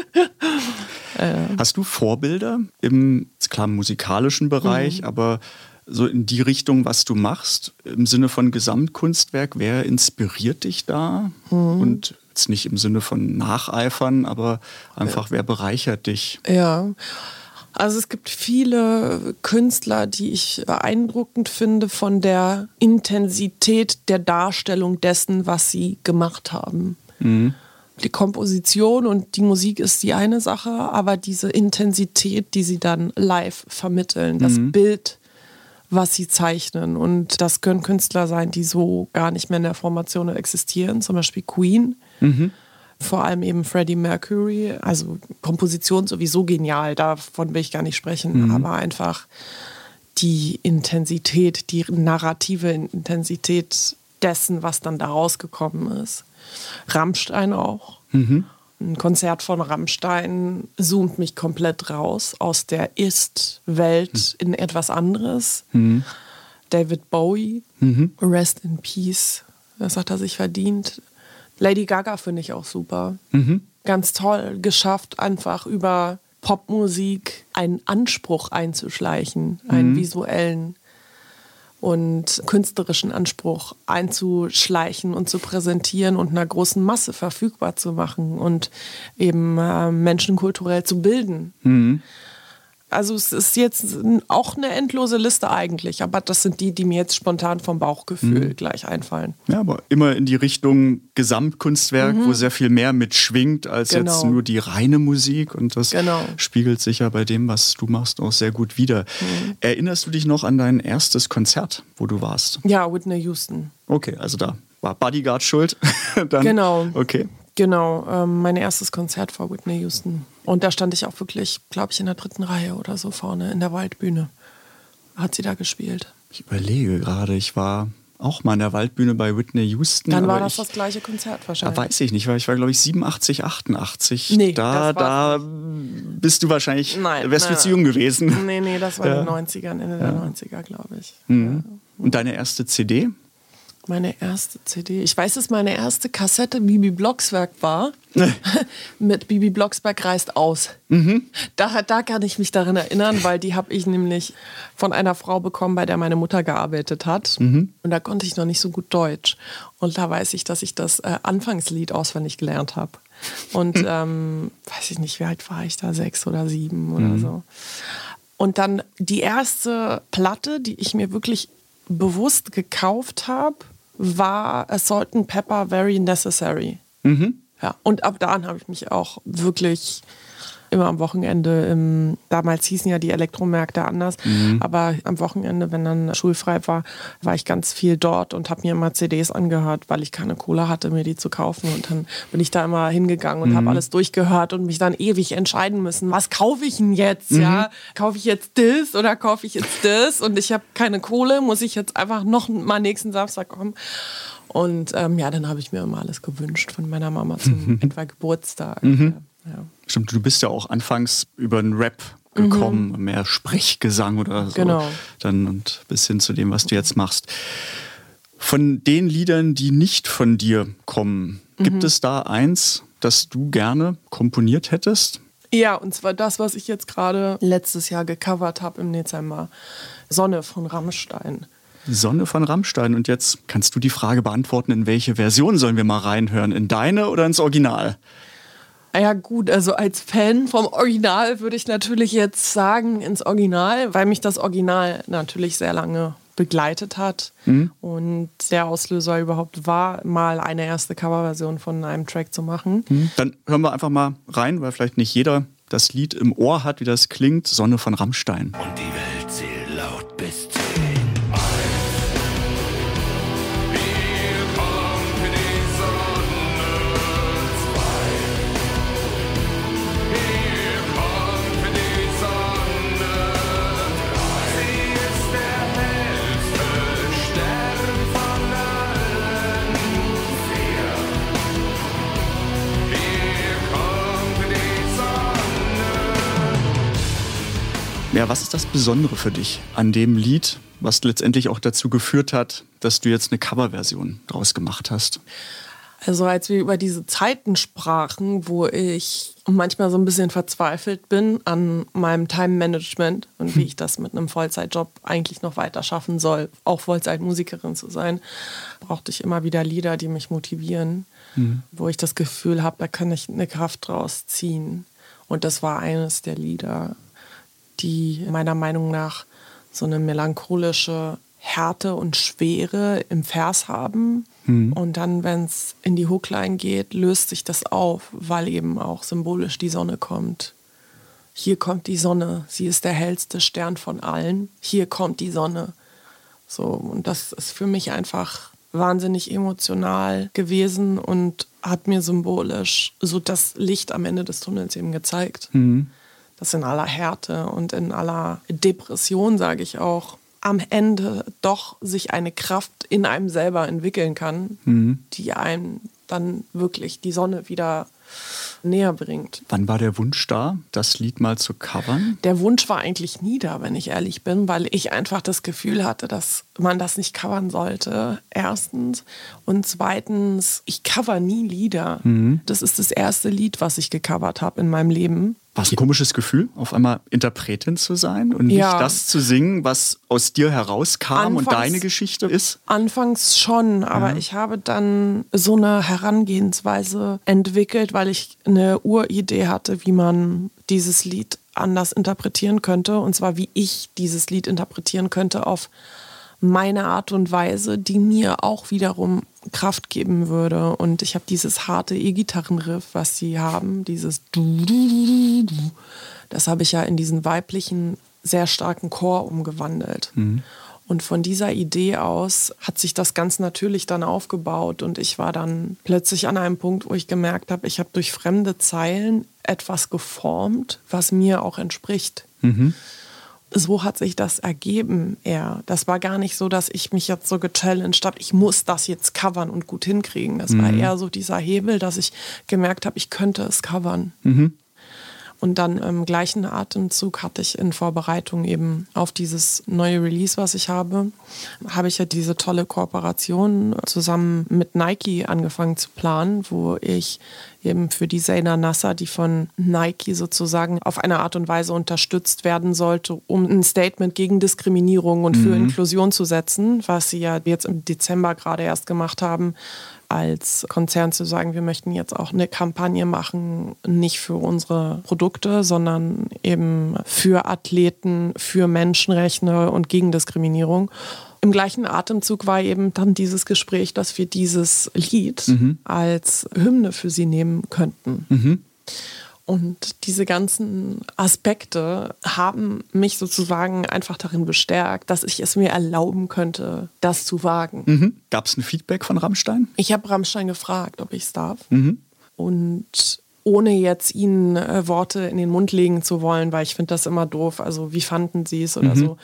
[laughs] Hast du Vorbilder im, klar, musikalischen Bereich, aber so in die Richtung, was du machst, im Sinne von Gesamtkunstwerk, wer inspiriert dich da? Und jetzt nicht im Sinne von Nacheifern, aber einfach, wer bereichert dich? Ja. Also es gibt viele Künstler, die ich beeindruckend finde von der Intensität der Darstellung dessen, was sie gemacht haben. Die Komposition und die Musik ist die eine Sache, aber diese Intensität, die sie dann live vermitteln, das Bild, was sie zeichnen. Und das können Künstler sein, die so gar nicht mehr in der Formation existieren, zum Beispiel Queen. Vor allem eben Freddie Mercury. Also Komposition sowieso genial, davon will ich gar nicht sprechen, aber einfach die Intensität, die narrative Intensität dessen, was dann da rausgekommen ist. Rammstein auch. Ein Konzert von Rammstein zoomt mich komplett raus aus der Ist-Welt in etwas anderes. David Bowie, Rest in Peace, das hat er sich verdient. Lady Gaga finde ich auch super. Ganz toll, geschafft, einfach über Popmusik einen Anspruch einzuschleichen, einen visuellen. und künstlerischen Anspruch einzuschleichen und zu präsentieren und einer großen Masse verfügbar zu machen und eben äh, Menschen kulturell zu bilden. Also es ist jetzt auch eine endlose Liste eigentlich, aber das sind die, die mir jetzt spontan vom Bauchgefühl gleich einfallen. Ja, aber immer in die Richtung Gesamtkunstwerk, wo sehr viel mehr mitschwingt als Genau. jetzt nur die reine Musik. Und das Genau. spiegelt sich ja bei dem, was du machst, auch sehr gut wider. Erinnerst du dich noch an dein erstes Konzert, wo du warst? Ja, Whitney Houston. Okay, also da war Bodyguard schuld. [laughs] Dann, Genau. Okay. Genau, ähm, mein erstes Konzert vor Whitney Houston. Und da stand ich auch wirklich, glaube ich, in der dritten Reihe oder so vorne in der Waldbühne. Hat sie da gespielt. Ich überlege gerade, ich war auch mal in der Waldbühne bei Whitney Houston. Dann war das ich, das gleiche Konzert Da wahrscheinlich. weiß ich nicht, weil ich war, glaube ich, 87, 88. Nee, da, da bist du wahrscheinlich, Nein, wärst du zu jung gewesen. Nee, nee, das war Ja. in den 90ern, Ende der 90er, glaube ich. Mhm. Und deine erste CD? Meine erste CD. Ich weiß, dass meine erste Kassette Bibi Blocksberg war. [laughs] Mit Bibi Blocksberg reist aus. Da, da kann ich mich daran erinnern, weil die habe ich nämlich von einer Frau bekommen, bei der meine Mutter gearbeitet hat. Und da konnte ich noch nicht so gut Deutsch. Und da weiß ich, dass ich das äh, Anfangslied auswendig gelernt habe. Und ähm, weiß ich nicht, wie alt war ich da? Sechs oder sieben oder so. Und dann die erste Platte, die ich mir wirklich bewusst gekauft habe, war Assault and Pepper Very Necessary. Ja, und ab da habe ich mich auch wirklich immer am Wochenende, im, damals hießen ja die Elektromärkte anders, aber am Wochenende, wenn dann schulfrei war, war ich ganz viel dort und habe mir immer CDs angehört, weil ich keine Kohle hatte, mir die zu kaufen. Und dann bin ich da immer hingegangen und habe alles durchgehört und mich dann ewig entscheiden müssen, was kaufe ich denn jetzt? Ja, kaufe ich jetzt das oder kaufe ich jetzt das? Und ich habe keine Kohle, muss ich jetzt einfach noch mal nächsten Samstag kommen. Und ähm, ja, dann habe ich mir immer alles gewünscht von meiner Mama zum [laughs] etwa Geburtstag. Ja. Stimmt, du bist ja auch anfangs über den Rap gekommen, mehr Sprechgesang oder so. Genau. Dann und bis hin zu dem, was du jetzt machst. Von den Liedern, die nicht von dir kommen, gibt es da eins, das du gerne komponiert hättest? ja, und zwar das, was ich jetzt gerade letztes Jahr gecovert habe im Dezember. Sonne von Rammstein. Sonne von Rammstein. Und jetzt kannst du die Frage beantworten, in welche Version sollen wir mal reinhören? In deine oder ins Original? Ah Ja gut, also als Fan vom Original würde ich natürlich jetzt sagen ins Original, weil mich das Original natürlich sehr lange begleitet hat und der Auslöser überhaupt war, mal eine erste Coverversion von einem Track zu machen. Dann hören wir einfach mal rein, weil vielleicht nicht jeder das Lied im Ohr hat, wie das klingt. Sonne von Rammstein. Und die Welt zählt laut bis Ja, was ist das Besondere für dich an dem Lied, was letztendlich auch dazu geführt hat, dass du jetzt eine Coverversion draus gemacht hast? Also als wir über diese Zeiten sprachen, wo ich manchmal so ein bisschen verzweifelt bin an meinem Time-Management und wie ich das mit einem Vollzeitjob eigentlich noch weiter schaffen soll, auch Vollzeitmusikerin zu sein, brauchte ich immer wieder Lieder, die mich motivieren, wo ich das Gefühl habe, da kann ich eine Kraft draus ziehen. Und das war eines der Lieder, die meiner Meinung nach so eine melancholische Härte und Schwere im Vers haben. Und dann, wenn es in die Hookline geht, löst sich das auf, weil eben auch symbolisch die Sonne kommt. Hier kommt die Sonne, sie ist der hellste Stern von allen. Hier kommt die Sonne. So, und das ist für mich einfach wahnsinnig emotional gewesen und hat mir symbolisch so das Licht am Ende des Tunnels eben gezeigt. Dass in aller Härte und in aller Depression, sage ich auch, am Ende doch sich eine Kraft in einem selber entwickeln kann, die einem dann wirklich die Sonne wieder näher bringt. Wann war der Wunsch da, das Lied mal zu covern? Der Wunsch war eigentlich nie da, wenn ich ehrlich bin, weil ich einfach das Gefühl hatte, dass man das nicht covern sollte. Erstens. Und zweitens, ich cover nie Lieder. Das ist das erste Lied, was ich gecovert habe in meinem Leben. War es ein komisches Gefühl, auf einmal Interpretin zu sein und nicht Ja. das zu singen, was aus dir herauskam und Anfangs- deine Geschichte ist? Anfangs schon, aber ich habe dann so eine Herangehensweise entwickelt, weil ich eine Uridee hatte, wie man dieses Lied anders interpretieren könnte. Und zwar, wie ich dieses Lied interpretieren könnte auf meine Art und Weise, die mir auch wiederum Kraft geben würde. Und ich habe dieses harte E-Gitarrenriff, was sie haben, dieses du, du, du. Das habe ich ja in diesen weiblichen, sehr starken Chor umgewandelt. Und von dieser Idee aus hat sich das ganz natürlich dann aufgebaut und ich war dann plötzlich an einem Punkt, wo ich gemerkt habe, ich habe durch fremde Zeilen etwas geformt, was mir auch entspricht. So hat sich das ergeben eher. Das war gar nicht so, dass ich mich jetzt so gechallenged habe, ich muss das jetzt covern und gut hinkriegen. Das war eher so dieser Hebel, dass ich gemerkt habe, ich könnte es covern. Und dann im gleichen Atemzug hatte ich in Vorbereitung eben auf dieses neue Release, was ich habe, habe ich ja diese tolle Kooperation zusammen mit Nike angefangen zu planen, wo ich eben für die Zaina Nasser, die von Nike sozusagen auf eine Art und Weise unterstützt werden sollte, um ein Statement gegen Diskriminierung und für Inklusion zu setzen, was sie ja jetzt im Dezember gerade erst gemacht haben, als Konzern zu sagen, wir möchten jetzt auch eine Kampagne machen, nicht für unsere Produkte, sondern eben für Athleten, für Menschenrechte und gegen Diskriminierung. Im gleichen Atemzug war eben dann dieses Gespräch, dass wir dieses Lied als Hymne für sie nehmen könnten. Und diese ganzen Aspekte haben mich sozusagen einfach darin bestärkt, dass ich es mir erlauben könnte, das zu wagen. Mhm. Gab es ein Feedback von Rammstein? Ich habe Rammstein gefragt, ob ich es darf. Und ohne jetzt ihnen äh, Worte in den Mund legen zu wollen, weil ich finde das immer doof. Also wie fanden sie es oder so.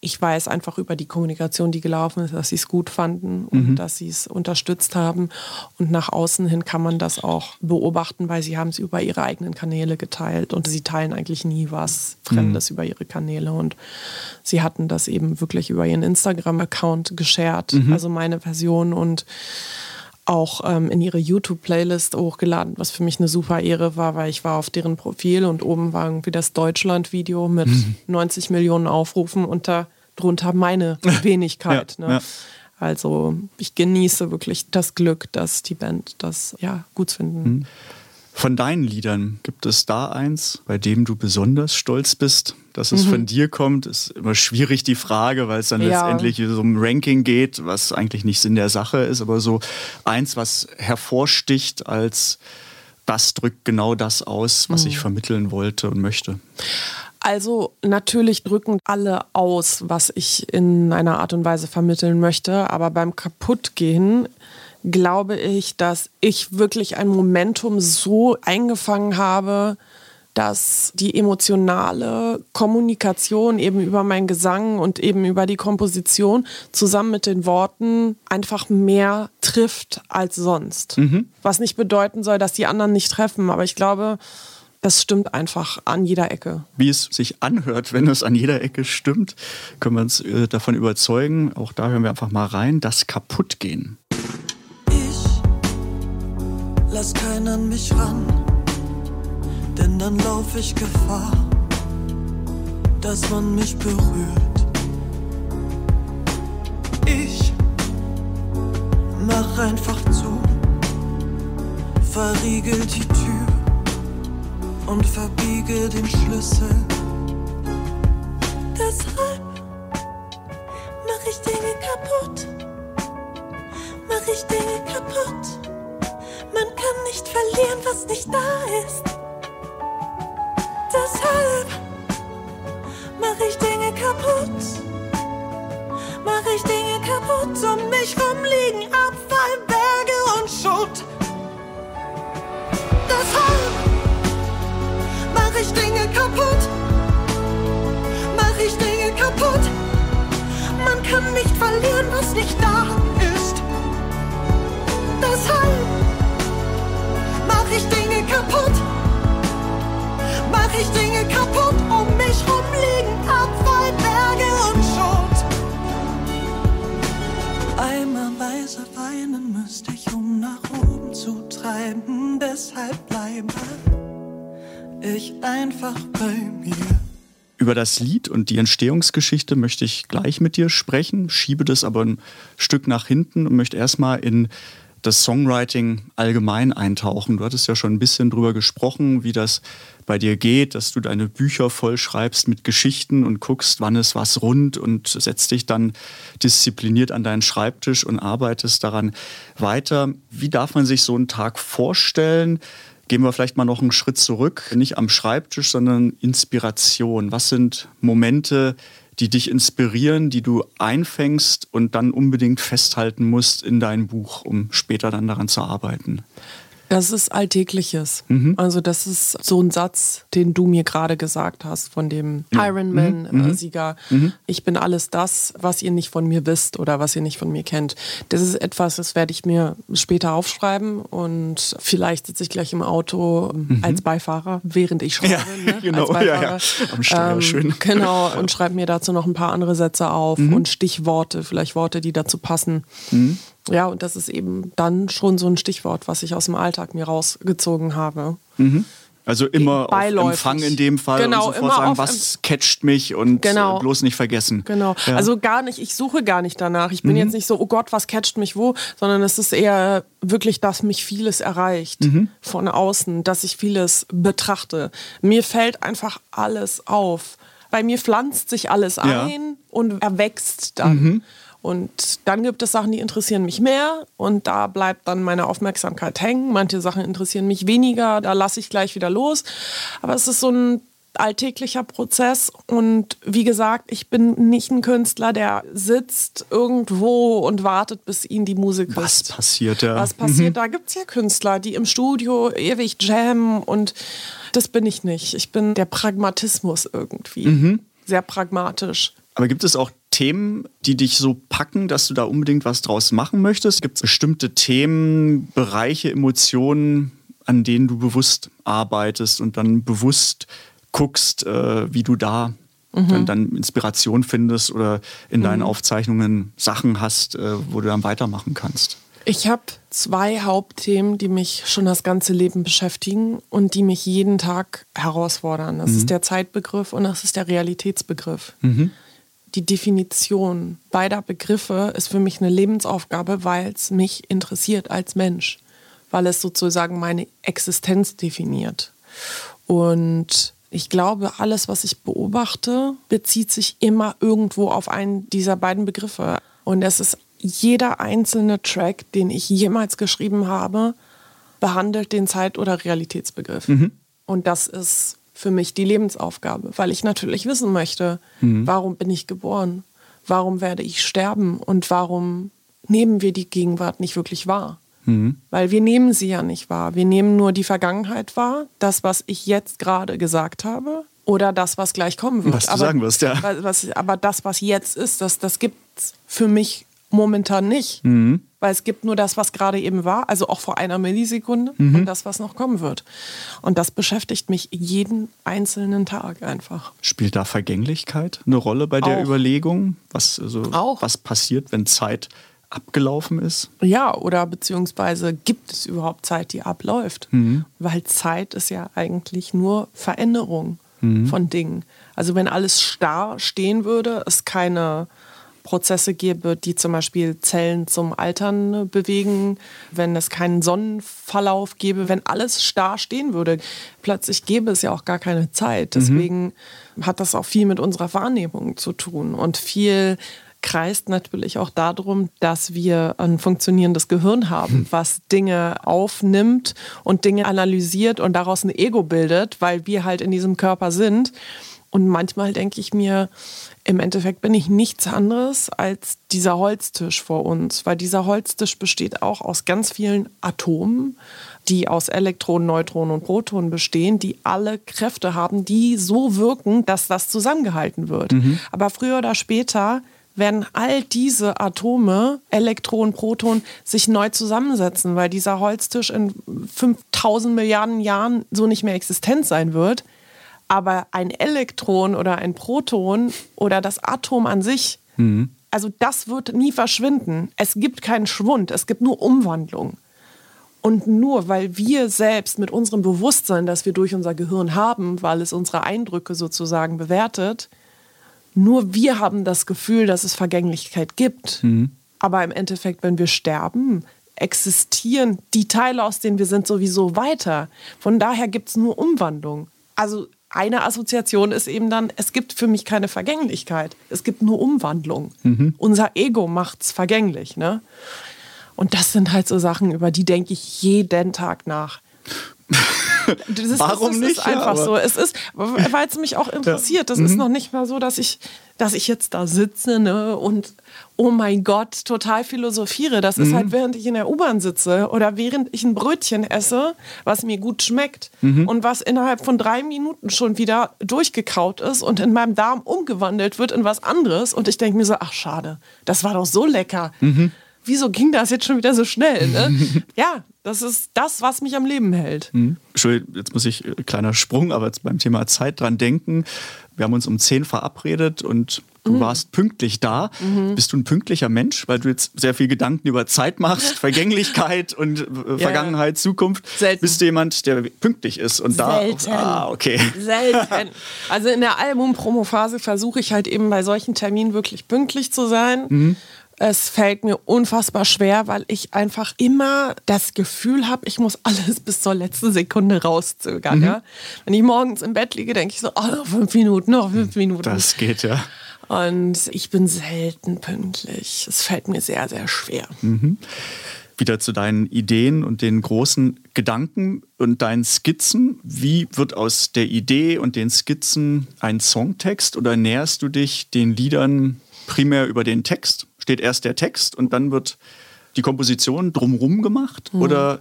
Ich weiß einfach über die Kommunikation, die gelaufen ist, dass sie es gut fanden und dass sie es unterstützt haben. Und nach außen hin kann man das auch beobachten, weil sie haben es über ihre eigenen Kanäle geteilt und sie teilen eigentlich nie was Fremdes über ihre Kanäle. Und sie hatten das eben wirklich über ihren Instagram-Account geshared, also meine Version und auch ähm, in ihre YouTube-Playlist hochgeladen, was für mich eine super Ehre war, weil ich war auf deren Profil und oben war irgendwie das Deutschland-Video mit 90 Millionen Aufrufen und da drunter meine [laughs] Wenigkeit. Ja, ne? ja. Also ich genieße wirklich das Glück, dass die Band das ja gut finden. Von deinen Liedern gibt es da eins, bei dem du besonders stolz bist, dass es von dir kommt? Ist immer schwierig die Frage, weil es dann Ja. letztendlich so um Ranking geht, was eigentlich nicht Sinn der Sache ist, aber so eins, was hervorsticht als das drückt genau das aus, was ich vermitteln wollte und möchte. Also natürlich drücken alle aus, was ich in einer Art und Weise vermitteln möchte, aber beim Kaputtgehen glaube ich, dass ich wirklich ein Momentum so eingefangen habe, dass die emotionale Kommunikation eben über meinen Gesang und eben über die Komposition zusammen mit den Worten einfach mehr trifft als sonst. Was nicht bedeuten soll, dass die anderen nicht treffen, aber ich glaube, das stimmt einfach an jeder Ecke. Wie es sich anhört, wenn es an jeder Ecke stimmt, können wir uns äh, davon überzeugen. Auch da hören wir einfach mal rein, das Kaputtgehen. Ich lass keinen an mich ran, denn dann lauf ich Gefahr, dass man mich berührt. Ich mach einfach zu, verriegel die Tür und verbiege den Schlüssel. Deshalb mach ich Dinge kaputt mach ich Dinge kaputt. Man kann nicht verlieren, was nicht da ist. Deshalb mach ich Dinge kaputt. Mach ich Dinge kaputt. Um mich rum liegen Abfall, Berge und Schutt. ich Dinge kaputt um mich rumliegen, Abfall, Berge und Schot. Eimerweise weinen müsste ich, um nach oben zu treiben. Deshalb bleibe ich einfach bei mir. Über das Lied und die Entstehungsgeschichte möchte ich gleich mit dir sprechen, schiebe das aber ein Stück nach hinten und möchte erstmal in das Songwriting allgemein eintauchen. Du hattest ja schon ein bisschen drüber gesprochen, wie das bei dir geht, dass du deine Bücher vollschreibst mit Geschichten und guckst, wann ist was rund und setzt dich dann diszipliniert an deinen Schreibtisch und arbeitest daran weiter. Wie darf man sich so einen Tag vorstellen? Gehen wir vielleicht mal noch einen Schritt zurück, nicht am Schreibtisch, sondern Inspiration. Was sind Momente, die dich inspirieren, die du einfängst und dann unbedingt festhalten musst in dein Buch, um später dann daran zu arbeiten? Das ist Alltägliches. Mhm. Also das ist so ein Satz, den du mir gerade gesagt hast von dem mhm. Ironman-Sieger. Mhm. mhm. Ich bin alles das, was ihr nicht von mir wisst oder was ihr nicht von mir kennt. Das ist etwas, das werde ich mir später aufschreiben und vielleicht sitze ich gleich im Auto mhm. als Beifahrer, während ich schreibe. Ja, ne? [laughs] genau, ja, ja. Am Steuer, ähm, schön. Genau, [laughs] und schreibe mir dazu noch ein paar andere Sätze auf mhm. und Stichworte, vielleicht Worte, die dazu passen. Mhm. Ja, und das ist eben dann schon so ein Stichwort, was ich aus dem Alltag mir rausgezogen habe. Mhm. Also immer auf Empfang in dem Fall genau, und sofort sagen, was catcht mich und genau. bloß nicht vergessen. Genau. Ja. Also gar nicht, ich suche gar nicht danach. Ich bin mhm. jetzt nicht so, oh Gott, was catcht mich wo, sondern es ist eher wirklich, dass mich vieles erreicht mhm. von außen, dass ich vieles betrachte. Mir fällt einfach alles auf. Bei mir pflanzt sich alles ja. ein und erwächst dann. Und dann gibt es Sachen, die interessieren mich mehr und da bleibt dann meine Aufmerksamkeit hängen. Manche Sachen interessieren mich weniger, da lasse ich gleich wieder los. Aber es ist so ein alltäglicher Prozess und wie gesagt, ich bin nicht ein Künstler, der sitzt irgendwo und wartet, bis ihn die Musik Was ist. passiert da? Was passiert mhm. da? Gibt es ja Künstler, die im Studio ewig jammen und das bin ich nicht. Ich bin der Pragmatismus irgendwie. Mhm. Sehr pragmatisch. Aber gibt es auch Themen, die dich so packen, dass du da unbedingt was draus machen möchtest? Gibt es bestimmte Themen, Bereiche, Emotionen, an denen du bewusst arbeitest und dann bewusst guckst, äh, wie du da mhm. dann, dann, Inspiration findest oder in mhm. deinen Aufzeichnungen Sachen hast, äh, wo du dann weitermachen kannst? Ich habe zwei Hauptthemen, die mich schon das ganze Leben beschäftigen und die mich jeden Tag herausfordern. Das mhm. ist der Zeitbegriff und das ist der Realitätsbegriff. Die Definition beider Begriffe ist für mich eine Lebensaufgabe, weil es mich interessiert als Mensch, weil es sozusagen meine Existenz definiert. Und ich glaube, alles, was ich beobachte, bezieht sich immer irgendwo auf einen dieser beiden Begriffe. Und es ist jeder einzelne Track, den ich jemals geschrieben habe, behandelt den Zeit- oder Realitätsbegriff. Mhm. Und das ist für mich die Lebensaufgabe, weil ich natürlich wissen möchte, mhm. warum bin ich geboren, warum werde ich sterben und warum nehmen wir die Gegenwart nicht wirklich wahr. Mhm. Weil wir nehmen sie ja nicht wahr. Wir nehmen nur die Vergangenheit wahr, das, was ich jetzt gerade gesagt habe oder das, was gleich kommen wird. Was du aber, sagen wirst, ja. Was, aber das, was jetzt ist, das, das gibt es für mich momentan nicht. Mhm. Weil es gibt nur das, was gerade eben war, also auch vor einer Millisekunde mhm. und das, was noch kommen wird. Und das beschäftigt mich jeden einzelnen Tag einfach. Spielt da Vergänglichkeit eine Rolle bei der auch. Überlegung? Was, also, auch. was passiert, wenn Zeit abgelaufen ist? Ja, oder beziehungsweise gibt es überhaupt Zeit, die abläuft? Mhm. Weil Zeit ist ja eigentlich nur Veränderung mhm. von Dingen. Also wenn alles starr stehen würde, es keine Prozesse gäbe, die zum Beispiel Zellen zum Altern bewegen, wenn es keinen Sonnenverlauf gäbe, wenn alles starr stehen würde. Plötzlich gäbe es ja auch gar keine Zeit. Mhm. Deswegen mhm. hat das auch viel mit unserer Wahrnehmung zu tun und viel kreist natürlich auch darum, dass wir ein funktionierendes Gehirn haben, hm. was Dinge aufnimmt und Dinge analysiert und daraus ein Ego bildet, weil wir halt in diesem Körper sind. Und manchmal denke ich mir, im Endeffekt bin ich nichts anderes als dieser Holztisch vor uns, weil dieser Holztisch besteht auch aus ganz vielen Atomen, die aus Elektronen, Neutronen und Protonen bestehen, die alle Kräfte haben, die so wirken, dass das zusammengehalten wird. Mhm. Aber früher oder später werden all diese Atome, Elektronen, Protonen, sich neu zusammensetzen, weil dieser Holztisch in 5000 Milliarden Jahren so nicht mehr existent sein wird. Aber ein Elektron oder ein Proton oder das Atom an sich mhm. Also das wird nie verschwinden. Es gibt keinen Schwund, es gibt nur Umwandlung. Und nur weil wir selbst mit unserem Bewusstsein, das wir durch unser Gehirn haben, weil es unsere Eindrücke sozusagen bewertet, nur wir haben das Gefühl, dass es Vergänglichkeit gibt. Aber im Endeffekt, wenn wir sterben, existieren die Teile, aus denen wir sind, sowieso weiter. Von daher gibt es nur Umwandlung. Also eine Assoziation ist eben dann, es gibt für mich keine Vergänglichkeit. Es gibt nur Umwandlung. Unser Ego macht es vergänglich. Ne? Und das sind halt so Sachen, über die denke ich jeden Tag nach. [laughs] Das ist, Warum ist, nicht? Es ist einfach Ja, so. Es ist, weil es mich auch interessiert. Das ist noch nicht mal so, dass ich, dass ich jetzt da sitze ne, und oh mein Gott, total philosophiere. Das ist halt, während ich in der U-Bahn sitze oder während ich ein Brötchen esse, was mir gut schmeckt und was innerhalb von drei Minuten schon wieder durchgekaut ist und in meinem Darm umgewandelt wird in was anderes. Und ich denke mir so, ach schade, das war doch so lecker. Wieso ging das jetzt schon wieder so schnell? Ne? [laughs] ja, das ist das, was mich am Leben hält. Entschuldigung, jetzt muss ich, äh, kleiner Sprung, aber jetzt beim Thema Zeit dran denken. Wir haben uns um 10 verabredet und du Mhm. warst pünktlich da. Bist du ein pünktlicher Mensch, weil du jetzt sehr viel Gedanken über Zeit machst, [laughs] Vergänglichkeit und äh, Vergangenheit, Zukunft? Selten. Bist du jemand, der pünktlich ist und da. Selten. Ah, okay. Selten. [laughs] Also in der Album-Promo-Phase versuche ich halt eben bei solchen Terminen wirklich pünktlich zu sein. Es fällt mir unfassbar schwer, weil ich einfach immer das Gefühl habe, ich muss alles [laughs] bis zur letzten Sekunde rauszögern. Ja? Wenn ich morgens im Bett liege, denke ich so, oh, noch fünf Minuten, noch fünf Minuten. Das geht ja. Und ich bin selten pünktlich. Es fällt mir sehr, sehr schwer. wieder zu deinen Ideen und den großen Gedanken und deinen Skizzen. Wie wird aus der Idee und den Skizzen ein Songtext oder näherst du dich den Liedern primär über den Text? Steht erst der Text und dann wird die Komposition drumrum gemacht? Oder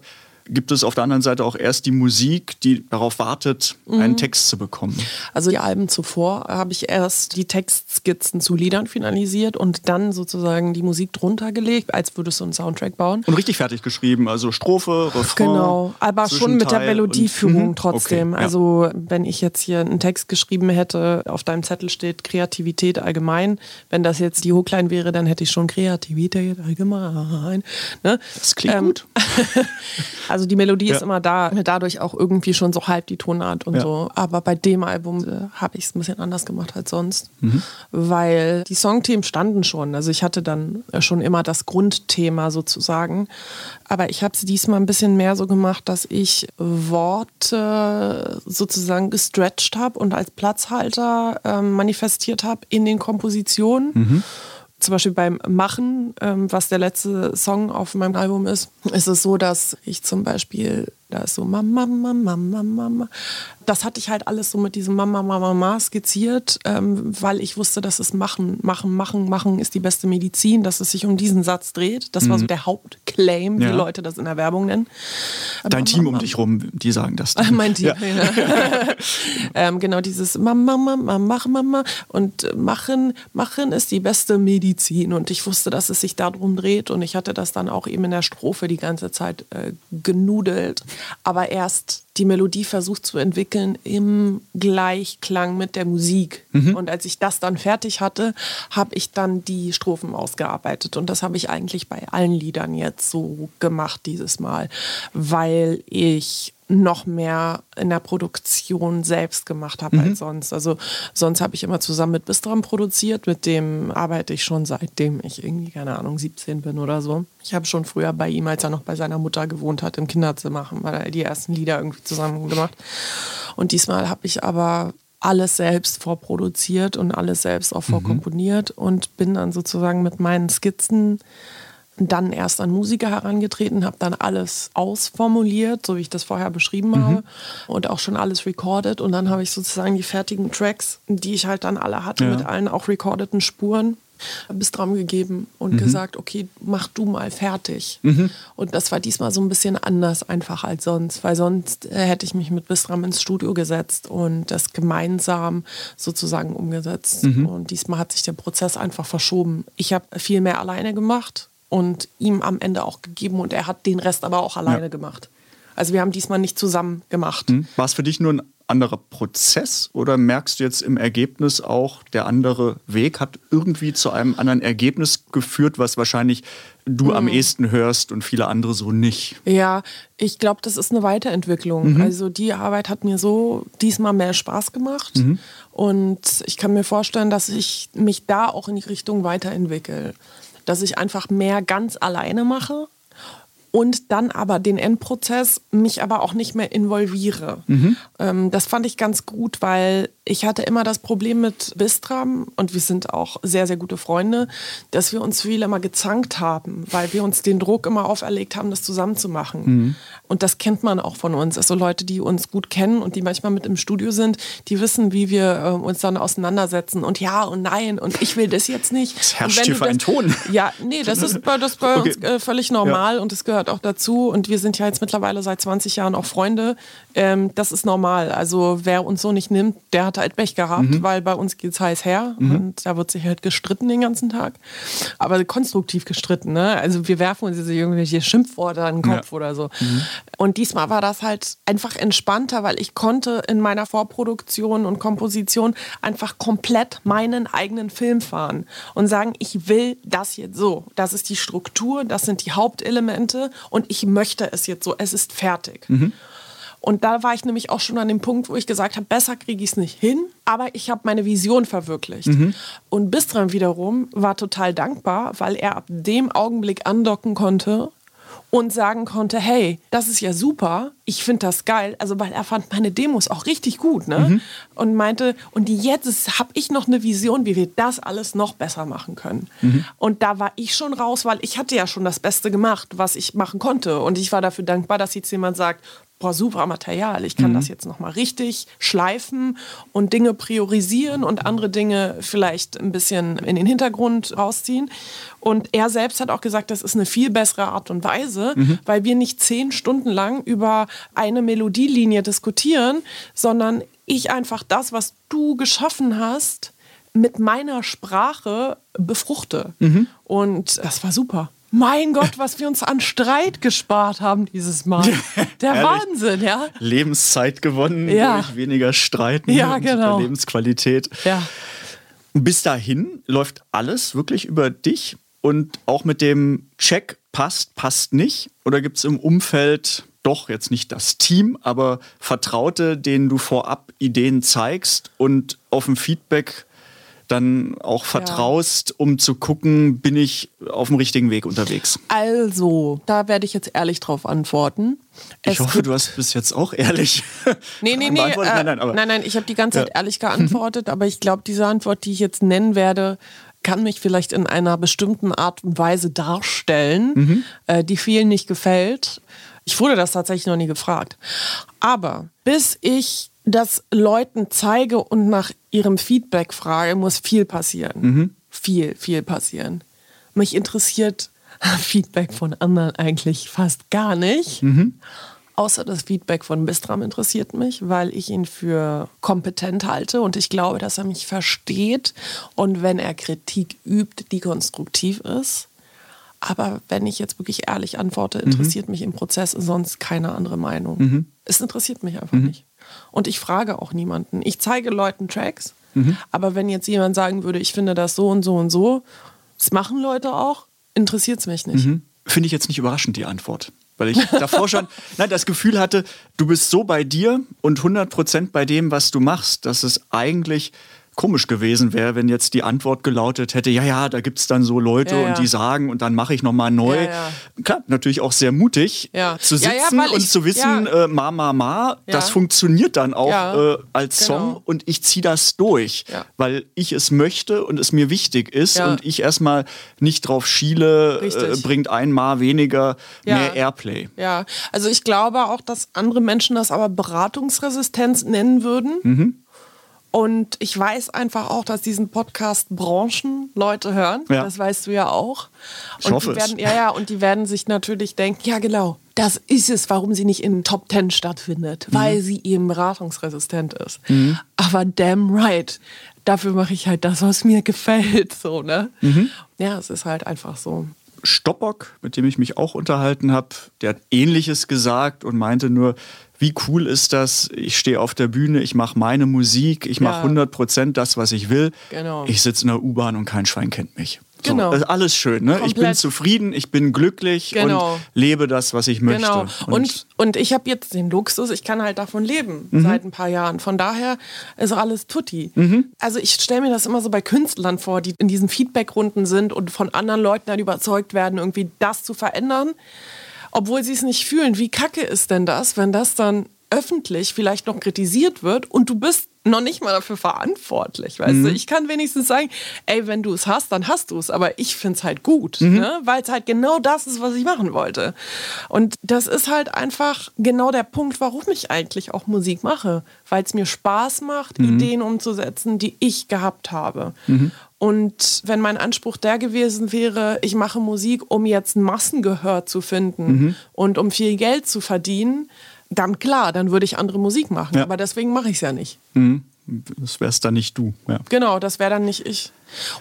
gibt es auf der anderen Seite auch erst die Musik, die darauf wartet, einen Text zu bekommen? Also die Alben zuvor habe ich erst die Textskizzen zu Liedern finalisiert und dann sozusagen die Musik drunter gelegt, als würdest du einen Soundtrack bauen. Und richtig fertig geschrieben, also Strophe, Refrain. Genau, aber schon mit der Melodieführung Mhm, trotzdem. okay, ja. Also wenn ich jetzt hier einen Text geschrieben hätte, auf deinem Zettel steht Kreativität allgemein. Wenn das jetzt die Hookline wäre, dann hätte ich schon Kreativität allgemein. Ne? Das klingt gut. [laughs] [laughs] Also die Melodie ist Ja. immer da, dadurch auch irgendwie schon so halb die Tonart und Ja. so. Aber bei dem Album äh, habe ich es ein bisschen anders gemacht als sonst, Mhm. weil die Songthemen standen schon. Also ich hatte dann äh, schon immer das Grundthema sozusagen. Aber ich habe es diesmal ein bisschen mehr so gemacht, dass ich Worte sozusagen gestretched habe und als Platzhalter ähm, manifestiert habe in den Kompositionen zum Beispiel beim Machen, ähm, was der letzte Song auf meinem Album ist, ist es so, dass ich zum Beispiel, da ist so Mama, Mama, Mama, Mama. Das hatte ich halt alles so mit diesem Mama, Mama, Mama skizziert, ähm, weil ich wusste, dass es Machen, Machen, Machen, Machen ist die beste Medizin, dass es sich um diesen Satz dreht. Das war so der Hauptclaim, Ja. wie Leute das in der Werbung nennen. Dein Mama, Team um Mama. dich rum, die sagen das. Dann. [laughs] mein Team. Ja. [laughs] Ja. ähm, genau dieses Mama, Mama, mach Mama und äh, machen, machen ist die beste Medizin und ich wusste, dass es sich darum dreht und ich hatte das dann auch eben in der Strophe die ganze Zeit äh, genudelt, aber erst die Melodie versucht zu entwickeln im Gleichklang mit der Musik. Und als ich das dann fertig hatte, habe ich dann die Strophen ausgearbeitet. Und das habe ich eigentlich bei allen Liedern jetzt so gemacht dieses Mal, weil ich noch mehr in der Produktion selbst gemacht habe als sonst. Also sonst habe ich immer zusammen mit Bistram produziert, mit dem arbeite ich schon seitdem ich irgendwie, keine Ahnung, 17 bin oder so. Ich habe schon früher bei ihm, als er noch bei seiner Mutter gewohnt hat, im Kinderzimmer, haben wir die ersten Lieder irgendwie zusammen gemacht. Und diesmal habe ich aber alles selbst vorproduziert und alles selbst auch vorkomponiert und bin dann sozusagen mit meinen Skizzen dann erst an Musiker herangetreten, habe dann alles ausformuliert, so wie ich das vorher beschrieben habe und auch schon alles recorded und dann habe ich sozusagen die fertigen Tracks, die ich halt dann alle hatte Ja. mit allen auch recordeten Spuren bis dran gegeben und gesagt, okay, mach du mal fertig. Und das war diesmal so ein bisschen anders einfach als sonst, weil sonst äh, hätte ich mich mit Bistram ins Studio gesetzt und das gemeinsam sozusagen umgesetzt. Und diesmal hat sich der Prozess einfach verschoben. Ich habe viel mehr alleine gemacht und ihm am Ende auch gegeben und er hat den Rest aber auch alleine Ja. gemacht. Also wir haben diesmal nicht zusammen gemacht. War es für dich nur ein anderer Prozess oder merkst du jetzt im Ergebnis auch, der andere Weg hat irgendwie zu einem anderen Ergebnis geführt, was wahrscheinlich du am ehesten hörst und viele andere so nicht? Ja, ich glaube, das ist eine Weiterentwicklung. Also die Arbeit hat mir so diesmal mehr Spaß gemacht. Und ich kann mir vorstellen, dass ich mich da auch in die Richtung weiterentwickle. Dass ich einfach mehr ganz alleine mache und dann aber den Endprozess mich aber auch nicht mehr involviere. Ähm, das fand ich ganz gut, weil ich hatte immer das Problem mit Bistram und wir sind auch sehr, sehr gute Freunde, dass wir uns viel immer gezankt haben, weil wir uns den Druck immer auferlegt haben, das zusammen zu machen. Und das kennt man auch von uns. Also Leute, die uns gut kennen und die manchmal mit im Studio sind, die wissen, wie wir äh, uns dann auseinandersetzen und ja und nein und ich will das jetzt nicht. Es herrscht hier für einen das- Ton. Ja, nee, das ist bei, das bei Okay. uns äh, völlig normal und es gehört auch dazu. Und wir sind ja jetzt mittlerweile seit 20 Jahren auch Freunde. Ähm, das ist normal. Also wer uns so nicht nimmt, der hat halt Pech gehabt, Mhm. weil bei uns geht's heiß her und da wird sich halt gestritten den ganzen Tag. Aber konstruktiv gestritten, ne? Also wir werfen uns jetzt irgendwelche Schimpfworte an den Kopf Ja. oder so. Und diesmal war das halt einfach entspannter, weil ich konnte in meiner Vorproduktion und Komposition einfach komplett meinen eigenen Film fahren und sagen, ich will das jetzt so. Das ist die Struktur, das sind die Hauptelemente und ich möchte es jetzt so. Es ist fertig. Und da war ich nämlich auch schon an dem Punkt, wo ich gesagt habe, besser kriege ich es nicht hin, aber ich habe meine Vision verwirklicht. Und Bistram wiederum war total dankbar, weil er ab dem Augenblick andocken konnte und sagen konnte, hey, das ist ja super, ich finde das geil. Also weil er fand meine Demos auch richtig gut, ne? Und meinte, und jetzt habe ich noch eine Vision, wie wir das alles noch besser machen können. Und da war ich schon raus, weil ich hatte ja schon das Beste gemacht, was ich machen konnte. Und ich war dafür dankbar, dass jetzt jemand sagt, boah, super Material, ich kann das jetzt nochmal richtig schleifen und Dinge priorisieren und andere Dinge vielleicht ein bisschen in den Hintergrund rausziehen. Und er selbst hat auch gesagt, das ist eine viel bessere Art und Weise, weil wir nicht zehn Stunden lang über eine Melodielinie diskutieren, sondern ich einfach das, was du geschaffen hast, mit meiner Sprache befruchte. Und das war super. Mein Gott, was wir uns an Streit gespart haben dieses Mal. Der? Wahnsinn, ja. Lebenszeit gewonnen Ja. durch weniger Streiten Ja, und genau. Lebensqualität. Ja. Bis dahin läuft alles wirklich über dich und auch mit dem Check passt, passt nicht? Oder gibt es im Umfeld doch jetzt nicht das Team, aber Vertraute, denen du vorab Ideen zeigst und auf ein Feedback dann auch vertraust, um zu gucken, bin ich auf dem richtigen Weg unterwegs? Also, da werde ich jetzt ehrlich drauf antworten. Ich Es hoffe, du hast bis jetzt auch ehrlich. [laughs] Nee, nee, nee. Äh, nein, nein, aber nein, nein, ich habe die ganze Zeit Ja. ehrlich geantwortet, [laughs] aber ich glaube, diese Antwort, die ich jetzt nennen werde, kann mich vielleicht in einer bestimmten Art und Weise darstellen, Mhm. äh, die vielen nicht gefällt. Ich wurde das tatsächlich noch nie gefragt. Aber bis ich das Leuten zeige und nach ihrem Feedback frage, muss viel passieren. Mhm. Viel, viel passieren. Mich interessiert [laughs] Feedback von anderen eigentlich fast gar nicht. Außer das Feedback von Bistram interessiert mich, weil ich ihn für kompetent halte und ich glaube, dass er mich versteht und wenn er Kritik übt, die konstruktiv ist. Aber wenn ich jetzt wirklich ehrlich antworte, interessiert mich im Prozess sonst keine andere Meinung. Es interessiert mich einfach nicht. Und ich frage auch niemanden. Ich zeige Leuten Tracks, aber wenn jetzt jemand sagen würde, ich finde das so und so und so, das machen Leute auch, interessiert es mich nicht. Finde ich jetzt nicht überraschend, die Antwort. Weil ich davor schon [laughs] nein, das Gefühl hatte, du bist so bei dir und 100% bei dem, was du machst, dass es eigentlich komisch gewesen wäre, wenn jetzt die Antwort gelautet hätte, ja, ja, da gibt es dann so Leute Ja, ja. und die sagen und dann mache ich nochmal neu. Ja. Klar, natürlich auch sehr mutig zu sitzen und ich- zu wissen, äh, ma, ma, ma, das funktioniert dann auch äh, als genau. Song und ich ziehe das durch, weil ich es möchte und es mir wichtig ist und ich erstmal nicht drauf schiele, äh, bringt ein Mal weniger mehr Airplay. Ja, also ich glaube auch, dass andere Menschen das aber Beratungsresistenz nennen würden. Mhm. Und ich weiß einfach auch, dass diesen Podcast Branchenleute hören. Ja. Das weißt du ja auch. Ich und hoffe die es. werden, Ja, ja, und die werden sich natürlich denken, ja genau, das ist es, warum sie nicht in Top Ten stattfindet, Mhm. weil sie eben beratungsresistent ist. Aber damn right, dafür mache ich halt das, was mir gefällt. So, ne? Mhm. Ja, es ist halt einfach so. Stoppock, mit dem ich mich auch unterhalten habe, der hat ähnliches gesagt und meinte nur, wie cool ist das? Ich stehe auf der Bühne, ich mache meine Musik, ich mache Ja. 100 Prozent das, was ich will. Genau. Ich sitze in der U-Bahn und kein Schwein kennt mich. So, Genau. ist alles schön. Ne? Ich bin zufrieden, ich bin glücklich Genau. und lebe das, was ich möchte. Genau. Und, und ich habe jetzt den Luxus, ich kann halt davon leben Mhm. seit ein paar Jahren. Von daher ist alles tutti. Mhm. Also ich stelle mir das immer so bei Künstlern vor, die in diesen Feedbackrunden sind und von anderen Leuten dann überzeugt werden, irgendwie das zu verändern, obwohl sie es nicht fühlen. Wie kacke ist denn das, wenn das dann öffentlich vielleicht noch kritisiert wird und du bist noch nicht mal dafür verantwortlich, weißt Mhm. du? Ich kann wenigstens sagen, ey, wenn du es hast, dann hast du es, aber ich finde es halt gut, Mhm. ne? weil es halt genau das ist, was ich machen wollte. Und das ist halt einfach genau der Punkt, warum ich eigentlich auch Musik mache, weil es mir Spaß macht, Mhm. Ideen umzusetzen, die ich gehabt habe. Und wenn mein Anspruch der gewesen wäre, ich mache Musik, um jetzt ein Massengehör zu finden Mhm. und um viel Geld zu verdienen, dann klar, dann würde ich andere Musik machen. Ja. Aber deswegen mache ich es ja nicht. das wär's dann nicht du. Ja. Genau, das wäre dann nicht ich.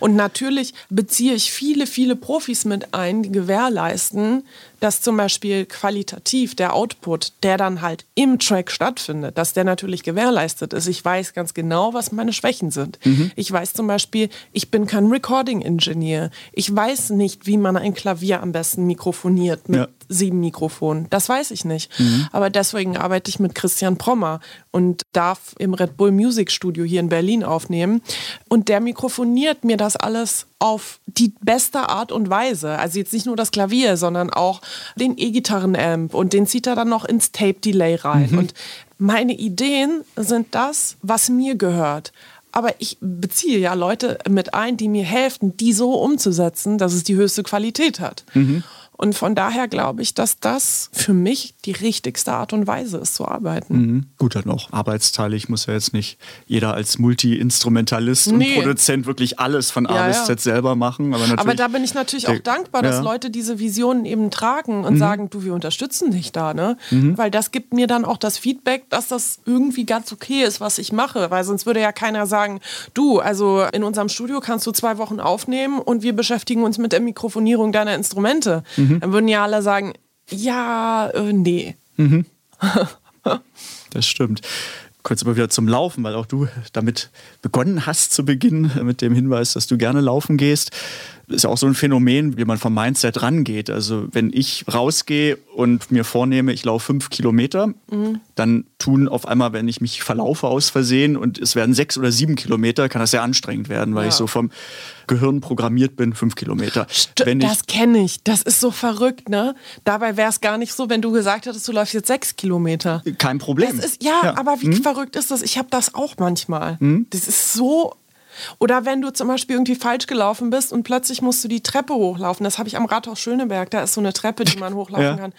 Und natürlich beziehe ich viele, viele Profis mit ein, die gewährleisten, dass zum Beispiel qualitativ der Output, der dann halt im Track stattfindet, dass der natürlich gewährleistet ist. Ich weiß ganz genau, was meine Schwächen sind. Ich weiß zum Beispiel, ich bin kein Recording-Engineer. Ich weiß nicht, wie man ein Klavier am besten mikrofoniert mit Ja. sieben Mikrofonen. Das weiß ich nicht. Aber deswegen arbeite ich mit Christian Prommer und darf im Red Bull Music Studio hier in Berlin aufnehmen. Und der mikrofoniert mir das alles auf die beste Art und Weise. Also jetzt nicht nur das Klavier, sondern auch den E-Gitarren-Amp und den zieht er dann noch ins Tape-Delay rein. Und meine Ideen sind das, was mir gehört. Aber ich beziehe ja Leute mit ein, die mir helfen, die so umzusetzen, dass es die höchste Qualität hat. Und von daher glaube ich, dass das für mich die richtigste Art und Weise ist zu arbeiten. Mhm. Gut, dann auch arbeitsteilig muss ja jetzt nicht jeder als Multi-Instrumentalist Nee. und Produzent wirklich alles von A Ja, bis. Z selber machen. Aber, natürlich, Aber da bin ich natürlich auch dankbar, dass ja. Leute diese Visionen eben tragen Mhm. und sagen, du, wir unterstützen dich da, ne? Weil das gibt mir dann auch das Feedback, dass das irgendwie ganz okay ist, was ich mache. Weil sonst würde ja keiner sagen, du, also in unserem Studio kannst du zwei Wochen aufnehmen und wir beschäftigen uns mit der Mikrofonierung deiner Instrumente. Mhm. Dann würden ja alle sagen, ja, äh, nee. [laughs] Das stimmt. Kurz aber wieder zum Laufen, weil auch du damit begonnen hast zu Beginn, mit dem Hinweis, dass du gerne laufen gehst. Das ist ja auch so ein Phänomen, wie man vom Mindset rangeht. Also wenn ich rausgehe und mir vornehme, ich laufe fünf Kilometer, dann tun auf einmal, wenn ich mich verlaufe aus Versehen und es werden sechs oder sieben Kilometer, kann das sehr anstrengend werden, weil Ja. ich so vom Gehirn programmiert bin, fünf Kilometer. St- wenn ich, das kenne ich. Das ist so verrückt, ne? Dabei wäre es gar nicht so, wenn du gesagt hättest, du läufst jetzt sechs Kilometer. kein Problem. Das ist, ja, aber wie verrückt ist das? Ich habe das auch manchmal. Das ist so. Oder wenn du zum Beispiel irgendwie falsch gelaufen bist und plötzlich musst du die Treppe hochlaufen. Das habe ich am Rathaus Schöneberg. Da ist so eine Treppe, die [laughs] man hochlaufen Ja. kann.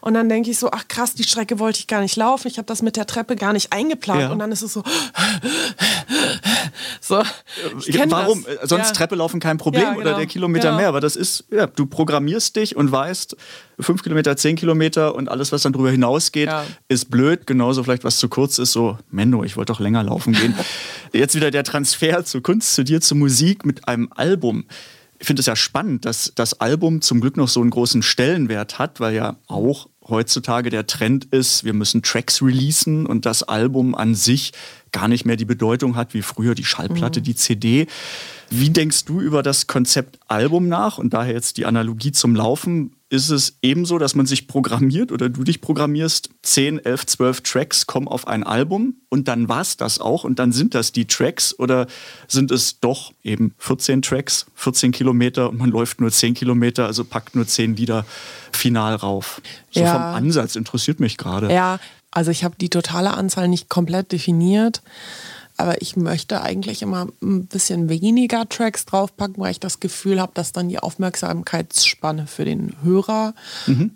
Und dann denke ich so, ach krass, die Strecke wollte ich gar nicht laufen. Ich habe das mit der Treppe gar nicht eingeplant. Ja. Und dann ist es so. [laughs] so. Ich Warum? Das. Äh, Sonst Ja. Treppe laufen kein Problem Ja, oder genau. der Kilometer Genau. mehr. Aber das ist, ja, du programmierst dich und weißt, fünf Kilometer, zehn Kilometer und alles, was dann drüber hinausgeht, ist blöd. Genauso vielleicht, was zu kurz ist, so, Menno, ich wollte doch länger laufen gehen. [laughs] Jetzt wieder der Transfer zur Kunst, zu dir, zur Musik mit einem Album. Ich finde es ja spannend, dass das Album zum Glück noch so einen großen Stellenwert hat, weil ja auch heutzutage der Trend ist, wir müssen Tracks releasen und das Album an sich gar nicht mehr die Bedeutung hat wie früher die Schallplatte, die CD. Wie denkst du über das Konzept Album nach und daher jetzt die Analogie zum Laufen? Ist es ebenso, dass man sich programmiert oder du dich programmierst, 10, 11, 12 Tracks kommen auf ein Album und dann war es das auch und dann sind das die Tracks oder sind es doch eben 14 Tracks, 14 Kilometer und man läuft nur 10 Kilometer, also packt nur 10 Lieder final rauf? So Ja. vom Ansatz interessiert mich gerade. Ja, also ich habe die totale Anzahl nicht komplett definiert. Aber ich möchte eigentlich immer ein bisschen weniger Tracks draufpacken, weil ich das Gefühl habe, dass dann die Aufmerksamkeitsspanne für den Hörer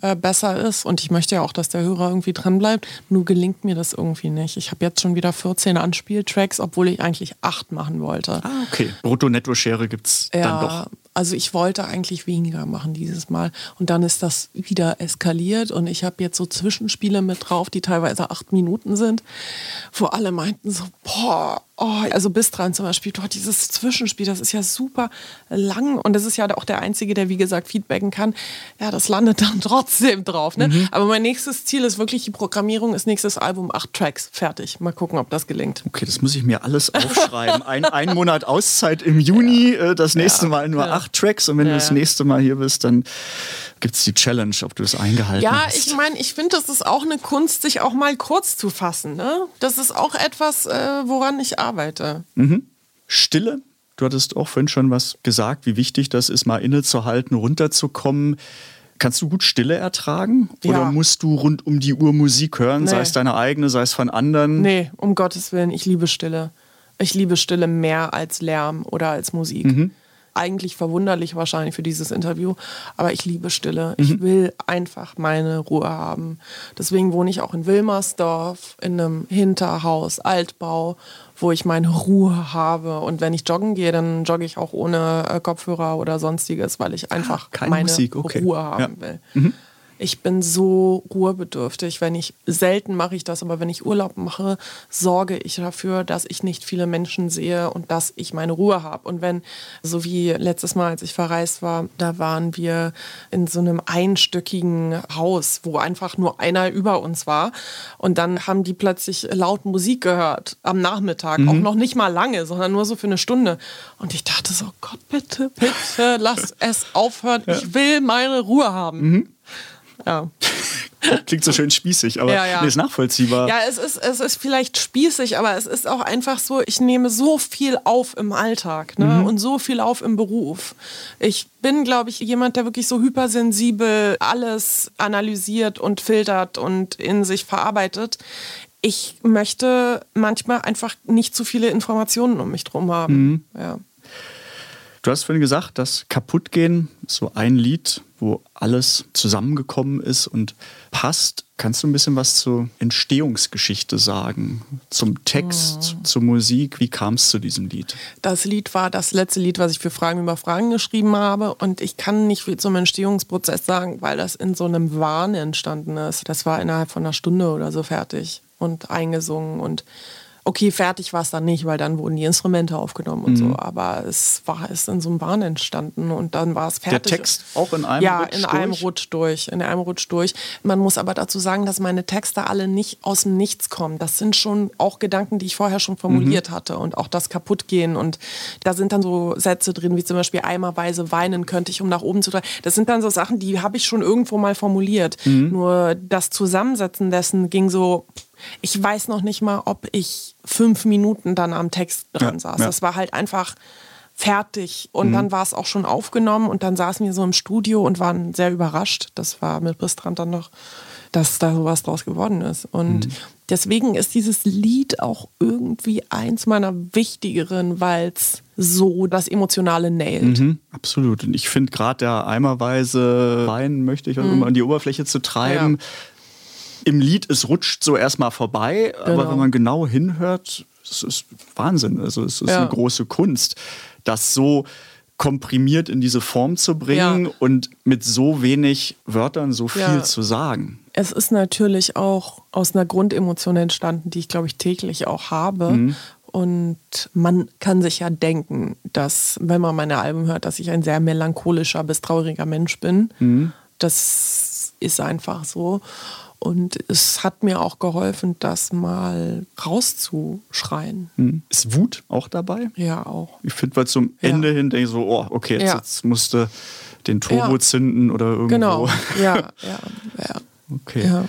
äh, besser ist. Und ich möchte ja auch, dass der Hörer irgendwie dran bleibt. Nur gelingt mir das irgendwie nicht. Ich habe jetzt schon wieder 14 Anspieltracks, obwohl ich eigentlich acht machen wollte. Ah, okay. Brutto-Netto-Schere gibt es dann doch. Also ich wollte eigentlich weniger machen dieses Mal. Und dann ist das wieder eskaliert und ich habe jetzt so Zwischenspiele mit drauf, die teilweise acht Minuten sind, wo alle meinten so, boah, Oh, also bis dran zum Beispiel, dort dieses Zwischenspiel, das ist ja super lang und das ist ja auch der Einzige, der wie gesagt feedbacken kann. Ja, das landet [laughs] dann trotzdem drauf. Ne? Mhm. Aber mein nächstes Ziel ist wirklich die Programmierung, ist nächstes Album, acht Tracks, fertig. Mal gucken, ob das gelingt. Okay, das muss ich mir alles [laughs] aufschreiben. Ein, ein Monat Auszeit im Juni, äh, das nächste Ja, Mal nur ja. acht Tracks und wenn Ja, du das ja. nächste Mal hier bist, dann gibt es die Challenge, ob du es eingehalten Ja, hast. ich meine, ich finde, das ist auch eine Kunst, sich auch mal kurz zu fassen. Ne? Das ist auch etwas, äh, woran ich arbeite. Stille. Du hattest auch vorhin schon was gesagt, wie wichtig das ist, mal innezuhalten, runterzukommen. Kannst du gut Stille ertragen? Ja. Oder musst du rund um die Uhr Musik hören, sei Nee. es deine eigene, sei es von anderen? Nee, um Gottes Willen, ich liebe Stille. Ich liebe Stille mehr als Lärm oder als Musik. Mhm. Eigentlich verwunderlich wahrscheinlich für dieses Interview, aber ich liebe Stille. Mhm. Ich will einfach meine Ruhe haben. Deswegen wohne ich auch in Wilmersdorf, in einem Hinterhaus, Altbau, wo ich meine Ruhe habe. Und wenn ich joggen gehe, dann jogge ich auch ohne äh, Kopfhörer oder sonstiges, weil ich einfach Ah, keine meine Musik, okay. Ruhe haben Ja. will. Ich bin so ruhebedürftig. Wenn ich selten mache ich das, aber wenn ich Urlaub mache, sorge ich dafür, dass ich nicht viele Menschen sehe und dass ich meine Ruhe habe. Und wenn, so wie letztes Mal, als ich verreist war, da waren wir in so einem einstöckigen Haus, wo einfach nur einer über uns war. Und dann haben die plötzlich laut Musik gehört am Nachmittag, auch noch nicht mal lange, sondern nur so für eine Stunde. Und ich dachte so, Gott, bitte, bitte, lass [laughs] es aufhören. Ich will meine Ruhe haben. Ja. [laughs] Klingt so schön spießig, aber Ja, ja. nee, ist nachvollziehbar. Ja, es ist, es ist vielleicht spießig, aber es ist auch einfach so, ich nehme so viel auf im Alltag ne? und so viel auf im Beruf. Ich bin, glaube ich, jemand, der wirklich so hypersensibel alles analysiert und filtert und in sich verarbeitet. Ich möchte manchmal einfach nicht zu viele Informationen um mich drum haben. Ja. Du hast vorhin gesagt, das Kaputtgehen ist so ein Lied, wo alles zusammengekommen ist und passt. Kannst du ein bisschen was zur Entstehungsgeschichte sagen? Zum Text, zur Musik? Wie kam es zu diesem Lied? Das Lied war das letzte Lied, was ich für Fragen über Fragen geschrieben habe. Und ich kann nicht viel zum Entstehungsprozess sagen, weil das in so einem Wahn entstanden ist. Das war innerhalb von einer Stunde oder so fertig und eingesungen. Und okay, fertig war es dann nicht, weil dann wurden die Instrumente aufgenommen und so. Aber es war es in so einem Wahn entstanden und dann war es Der fertig. Text auch in einem ja, Rutsch in durch? einem Rutsch durch. In einem Rutsch durch. Man muss aber dazu sagen, dass meine Texte alle nicht aus dem Nichts kommen. Das sind schon auch Gedanken, die ich vorher schon formuliert hatte und auch das Kaputtgehen. Und da sind dann so Sätze drin, wie zum Beispiel eimerweise weinen könnte ich, um nach oben zu drehen. Das sind dann so Sachen, die habe ich schon irgendwo mal formuliert. Nur das Zusammensetzen dessen ging so. Ich weiß noch nicht mal, ob ich fünf Minuten dann am Text dran Ja, saß. ja. Das war halt einfach fertig. Und dann war es auch schon aufgenommen und dann saßen wir so im Studio und waren sehr überrascht. Das war mit Bristrand dann noch, dass da sowas draus geworden ist. Und deswegen ist dieses Lied auch irgendwie eins meiner wichtigeren, weil es so das Emotionale nailt. Mhm, absolut. Und ich finde gerade der eimerweise Wein möchte ich, also um an die Oberfläche zu treiben. Mhm. Ja. Im Lied, es rutscht so erstmal vorbei, aber Genau. wenn man genau hinhört, es ist Wahnsinn. Also es ist Ja. eine große Kunst, das so komprimiert in diese Form zu bringen Ja. und mit so wenig Wörtern so viel Ja. zu sagen. Es ist natürlich auch aus einer Grundemotion entstanden, die ich, glaube ich, täglich auch habe. Und man kann sich ja denken, dass, wenn man meine Alben hört, dass ich ein sehr melancholischer bis trauriger Mensch bin. Das ist einfach so. Und es hat mir auch geholfen, das mal rauszuschreien. Ist Wut auch dabei? Ja, auch. Ich finde, weil zum Ja. Ende hin denke ich so, oh, okay, jetzt, Ja. jetzt musste den Turbo Ja. zünden oder irgendwo. Genau. [laughs] Ja, ja, ja. Okay.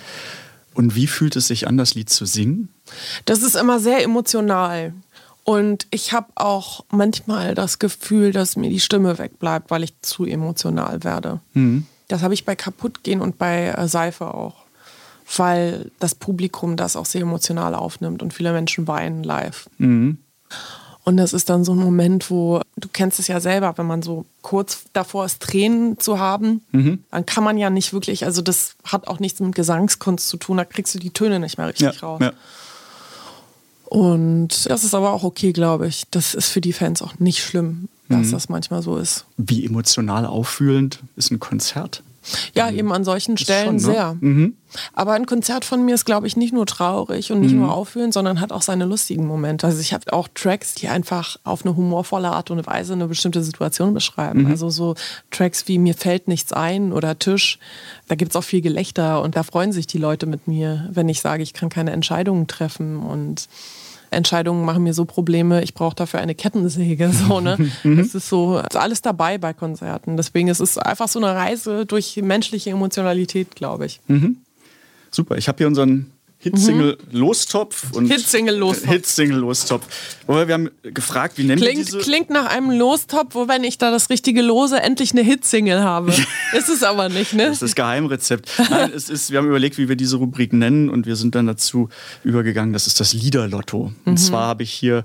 Und wie fühlt es sich an, das Lied zu singen? Das ist immer sehr emotional. Und ich habe auch manchmal das Gefühl, dass mir die Stimme wegbleibt, weil ich zu emotional werde. Das habe ich bei Kaputtgehen und bei äh, Seife auch. Weil das Publikum das auch sehr emotional aufnimmt und viele Menschen weinen live. Und das ist dann so ein Moment, wo, du kennst es ja selber, wenn man so kurz davor ist, Tränen zu haben, dann kann man ja nicht wirklich, also das hat auch nichts mit Gesangskunst zu tun, da kriegst du die Töne nicht mehr richtig raus. ja. Und das ist aber auch okay, glaube ich. Das ist für die Fans auch nicht schlimm, dass Mhm. das manchmal so ist. Wie emotional auffühlend ist ein Konzert? Ja, eben an solchen Stellen schon, ne? sehr. Aber ein Konzert von mir ist, glaube ich, nicht nur traurig und nicht nur auffühlend, sondern hat auch seine lustigen Momente. Also ich habe auch Tracks, die einfach auf eine humorvolle Art und Weise eine bestimmte Situation beschreiben. Also so Tracks wie Mir fällt nichts ein oder Tisch, da gibt es auch viel Gelächter und da freuen sich die Leute mit mir, wenn ich sage, ich kann keine Entscheidungen treffen und Entscheidungen machen mir so Probleme, ich brauche dafür eine Kettensäge. [laughs] So, ne? Es ist so ist alles dabei bei Konzerten. Deswegen ist es einfach so eine Reise durch menschliche Emotionalität, glaube ich. Super, ich habe hier unseren Hitsingle Lostopf und Mhm. Hitsingle Lostopf. Hitsingle Lostopf. Wobei wir haben gefragt, wie nennen Klingt, diese klingt nach einem Lostop, wo wenn ich da das richtige lose, endlich eine Hitsingle habe. ist es aber nicht, ne? Das ist das Geheimrezept. Nein, es ist, wir haben überlegt, wie wir diese Rubrik nennen und wir sind dann dazu übergegangen, das ist das Liederlotto. Und zwar habe ich hier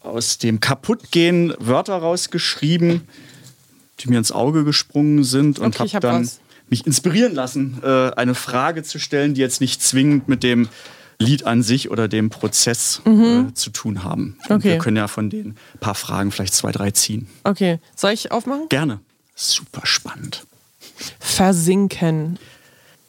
aus dem Kaputtgehen Wörter rausgeschrieben, die mir ins Auge gesprungen sind und Okay, habe hab dann was. Mich inspirieren lassen, äh, eine Frage zu stellen, die jetzt nicht zwingend mit dem Lied an sich oder dem Prozess äh, zu tun haben. Mhm. Okay. Wir können ja von den paar Fragen vielleicht zwei, drei ziehen. Okay, soll ich aufmachen? Gerne. Super spannend. Versinken.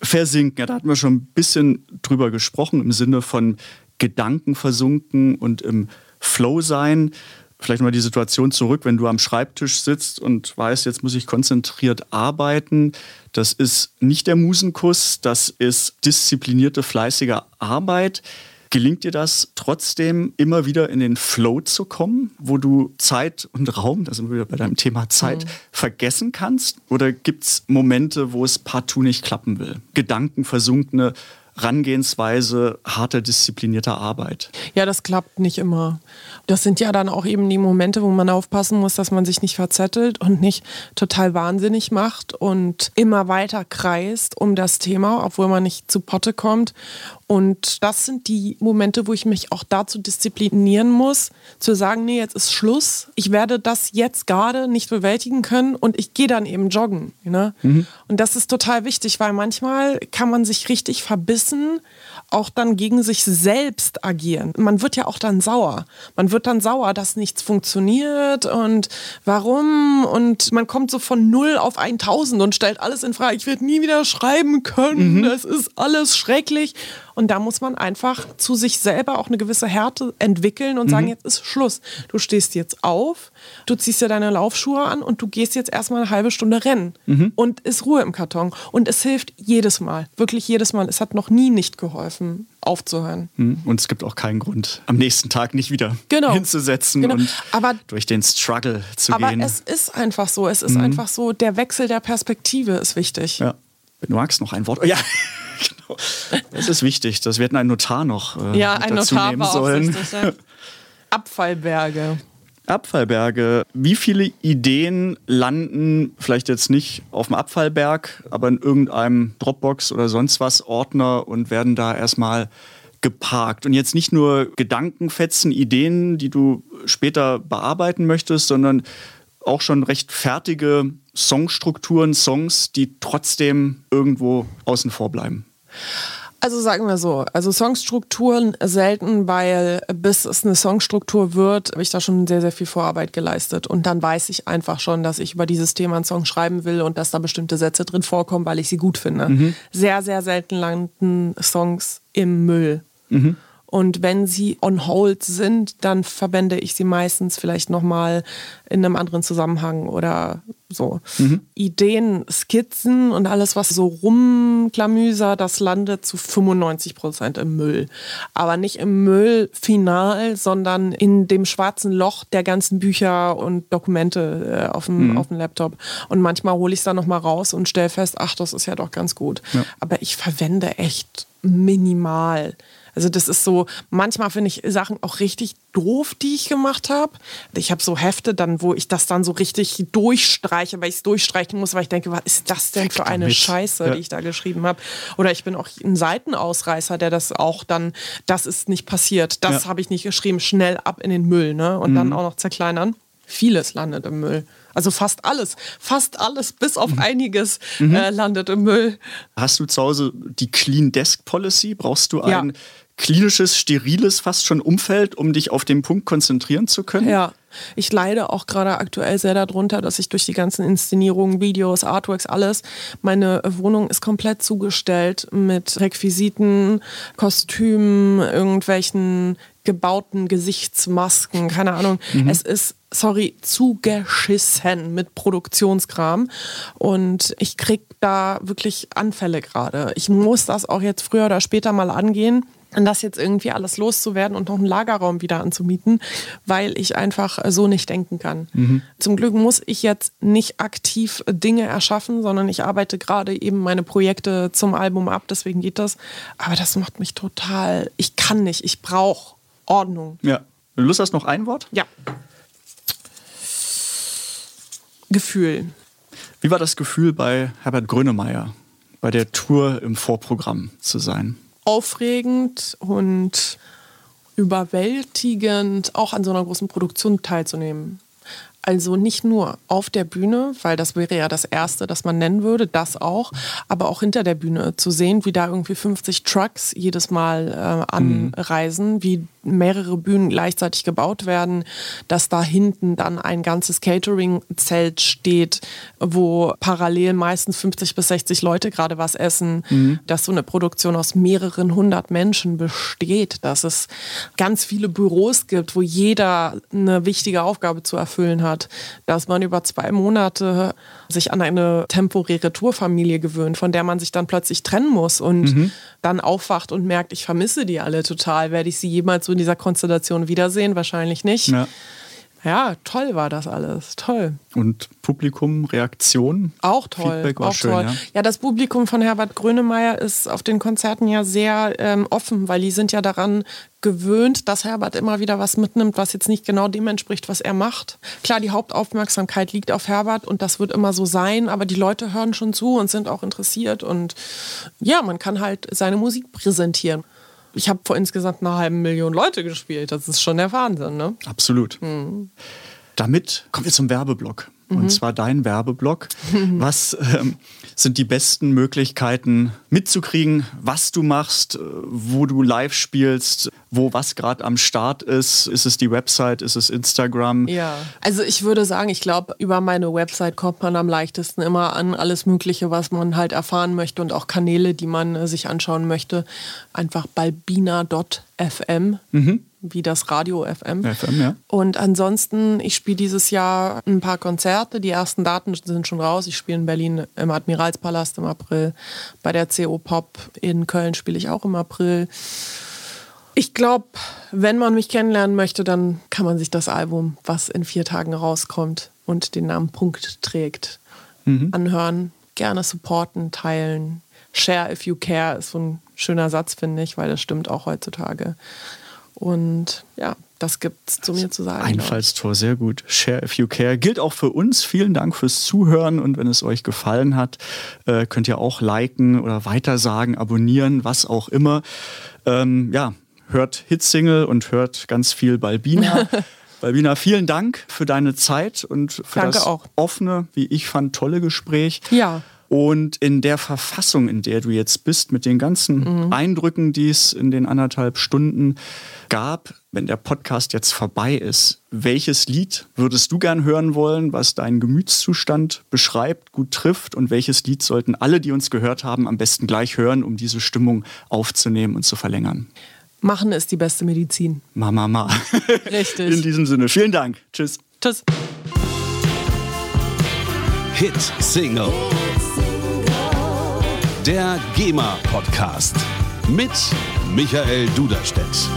Versinken, ja, da hatten wir schon ein bisschen drüber gesprochen, im Sinne von Gedanken versunken und im Flow sein. Vielleicht mal die Situation zurück, wenn du am Schreibtisch sitzt und weißt, jetzt muss ich konzentriert arbeiten. Das ist nicht der Musenkuss, das ist disziplinierte, fleißige Arbeit. Gelingt dir das trotzdem immer wieder in den Flow zu kommen, wo du Zeit und Raum, da sind wir wieder bei deinem Thema Zeit, vergessen kannst? Oder gibt es Momente, wo es partout nicht klappen will? Gedankenversunkene Rangehensweise harter, disziplinierter Arbeit. Ja, das klappt nicht immer. Das sind ja dann auch eben die Momente, wo man aufpassen muss, dass man sich nicht verzettelt und nicht total wahnsinnig macht und immer weiter kreist um das Thema, obwohl man nicht zu Potte kommt. Und das sind die Momente, wo ich mich auch dazu disziplinieren muss, zu sagen, nee, jetzt ist Schluss. Ich werde das jetzt gerade nicht bewältigen können und ich gehe dann eben joggen. Ne? Und das ist total wichtig, weil manchmal kann man sich richtig verbissen auch dann gegen sich selbst agieren. Man wird ja auch dann sauer. Man wird dann sauer, dass nichts funktioniert und warum und man kommt so von 0 auf 1000 und stellt alles in Frage. Ich werde nie wieder schreiben können. Das ist alles schrecklich. Und da muss man einfach zu sich selber auch eine gewisse Härte entwickeln und sagen, jetzt ist Schluss. Du stehst jetzt auf, du ziehst dir deine Laufschuhe an und du gehst jetzt erstmal eine halbe Stunde rennen. Und ist Ruhe im Karton. Und es hilft jedes Mal, wirklich jedes Mal. Es hat noch nie nicht geholfen, aufzuhören. Hm? Und es gibt auch keinen Grund, am nächsten Tag nicht wieder Genau. hinzusetzen Genau. und Aber- durch den Struggle zu Aber gehen. es ist einfach so. Es ist einfach so, der Wechsel der Perspektive ist wichtig. Ja. Wenn du magst, noch ein Wort. Ja, genau. Das ist wichtig. Das wir hätten einen Notar noch äh, Ja, ein dazu Notar nehmen war auch sollen. wichtig. Ja. Abfallberge. Abfallberge. Wie viele Ideen landen vielleicht jetzt nicht auf dem Abfallberg, aber in irgendeinem Dropbox oder sonst was Ordner und werden da erstmal geparkt? Und jetzt nicht nur Gedankenfetzen, Ideen, die du später bearbeiten möchtest, sondern auch schon recht fertige Songstrukturen, Songs, die trotzdem irgendwo außen vor bleiben. Also sagen wir so, also Songstrukturen selten, weil bis es eine Songstruktur wird, habe ich da schon sehr, sehr viel Vorarbeit geleistet. Und dann weiß ich einfach schon, dass ich über dieses Thema einen Song schreiben will und dass da bestimmte Sätze drin vorkommen, weil ich sie gut finde. Sehr, sehr selten landen Songs im Müll. Und wenn sie on hold sind, dann verwende ich sie meistens vielleicht nochmal in einem anderen Zusammenhang oder so. Ideen, Skizzen und alles, was so rumklamüser, das landet zu 95 Prozent im Müll. Aber nicht im Müll final, sondern in dem schwarzen Loch der ganzen Bücher und Dokumente äh, auf, dem, auf dem Laptop. Und manchmal hole ich es dann nochmal raus und stelle fest, ach, das ist ja doch ganz gut. Aber ich verwende echt minimal. Also das ist so, manchmal finde ich Sachen auch richtig doof, die ich gemacht habe. Ich habe so Hefte dann, wo ich das dann so richtig durchstreiche, weil ich es durchstreichen muss, weil ich denke, was ist das denn für eine damit. Scheiße, Ja. die ich da geschrieben habe. Oder ich bin auch ein Seitenausreißer, der das auch dann, das ist nicht passiert, das Ja. habe ich nicht geschrieben, schnell ab in den Müll ne? und dann auch noch zerkleinern. Vieles landet im Müll. Also fast alles. Fast alles, bis auf einiges, äh, landet im Müll. Hast du zu Hause die Clean Desk Policy? Brauchst du Ja. Klinisches, steriles fast schon Umfeld, um dich auf den Punkt konzentrieren zu können? Ja, ich leide auch gerade aktuell sehr darunter, dass ich durch die ganzen Inszenierungen, Videos, Artworks, alles, meine Wohnung ist komplett zugestellt mit Requisiten, Kostümen, irgendwelchen gebauten Gesichtsmasken, keine Ahnung. Es ist, sorry, zugeschissen mit Produktionskram und ich krieg da wirklich Anfälle gerade. Ich muss das auch jetzt früher oder später mal angehen und das jetzt irgendwie alles loszuwerden und noch einen Lagerraum wieder anzumieten, weil ich einfach so nicht denken kann. Zum Glück muss ich jetzt nicht aktiv Dinge erschaffen, sondern ich arbeite gerade eben meine Projekte zum Album ab, deswegen geht das. Aber das macht mich total, ich kann nicht, ich brauche Ordnung. Ja. Du Lust hast noch ein Wort? Ja. Gefühl. Wie war das Gefühl bei Herbert Grönemeyer, bei der Tour im Vorprogramm zu sein? Aufregend und überwältigend, auch an so einer großen Produktion teilzunehmen. Also nicht nur auf der Bühne, weil das wäre ja das Erste, das man nennen würde, das auch, aber auch hinter der Bühne zu sehen, wie da irgendwie 50 Trucks jedes Mal äh, anreisen, wie mehrere Bühnen gleichzeitig gebaut werden, dass da hinten dann ein ganzes Catering-Zelt steht, wo parallel meistens 50 bis 60 Leute gerade was essen, dass so eine Produktion aus mehreren hundert Menschen besteht, dass es ganz viele Büros gibt, wo jeder eine wichtige Aufgabe zu erfüllen hat, dass man über zwei Monate sich an eine temporäre Tourfamilie gewöhnt, von der man sich dann plötzlich trennen muss und dann aufwacht und merkt, ich vermisse die alle total. Werde ich sie jemals so in dieser Konstellation wiedersehen? Wahrscheinlich nicht. Ja. Ja, toll war das alles. Toll. Und Publikum, Reaktion? Auch toll. Feedback war auch schön, toll. ja. Ja. das Publikum von Herbert Grönemeyer ist auf den Konzerten ja sehr ähm, offen, weil die sind ja daran gewöhnt, dass Herbert immer wieder was mitnimmt, was jetzt nicht genau dem entspricht, was er macht. Klar, die Hauptaufmerksamkeit liegt auf Herbert und das wird immer so sein, aber die Leute hören schon zu und sind auch interessiert und ja, man kann halt seine Musik präsentieren. Ich habe vor insgesamt einer halben Million Leute gespielt. Das ist schon der Wahnsinn, ne? Absolut. Damit kommen wir zum Werbeblock. Und zwar dein Werbeblock. [laughs] Was ähm, sind die besten Möglichkeiten mitzukriegen, was du machst, äh, wo du live spielst, wo was gerade am Start ist? Ist es die Website, ist es Instagram? Ja, also ich würde sagen, ich glaube, über meine Website kommt man am leichtesten immer an alles Mögliche, was man halt erfahren möchte und auch Kanäle, die man äh, sich anschauen möchte. Einfach balbina.fm, wie das Radio FM. FM, ja. Und ansonsten, ich spiele dieses Jahr ein paar Konzerte. Die ersten Daten sind schon raus. Ich spiele in Berlin im Admiralspalast im April. Bei der CO Pop in Köln spiele ich auch im April. Ich glaube, wenn man mich kennenlernen möchte, dann kann man sich das Album, was in vier Tagen rauskommt und den Namen Punkt trägt, anhören. Gerne supporten, teilen. Share if you care ist so ein schöner Satz, finde ich, weil das stimmt auch heutzutage. Und ja, das gibt's zu mir zu sagen. Einfallstor, sehr gut. Share if you care. Gilt auch für uns. Vielen Dank fürs Zuhören und wenn es euch gefallen hat, äh, könnt ihr auch liken oder weitersagen, abonnieren, was auch immer. Ähm, ja, hört Hitsingle und hört ganz viel Balbina. [laughs] Balbina, vielen Dank für deine Zeit und für Danke das auch. offene, wie ich fand, tolle Gespräch. Ja. Und in der Verfassung, in der du jetzt bist, mit den ganzen Eindrücken, die es in den anderthalb Stunden gab, wenn der Podcast jetzt vorbei ist, welches Lied würdest du gern hören wollen, was deinen Gemütszustand beschreibt, gut trifft? Und welches Lied sollten alle, die uns gehört haben, am besten gleich hören, um diese Stimmung aufzunehmen und zu verlängern? Machen ist die beste Medizin. Mama, ma. Richtig. In diesem Sinne, vielen Dank. Tschüss. Tschüss. Hit Single. Der GEMA Podcast mit Michael Duderstedt.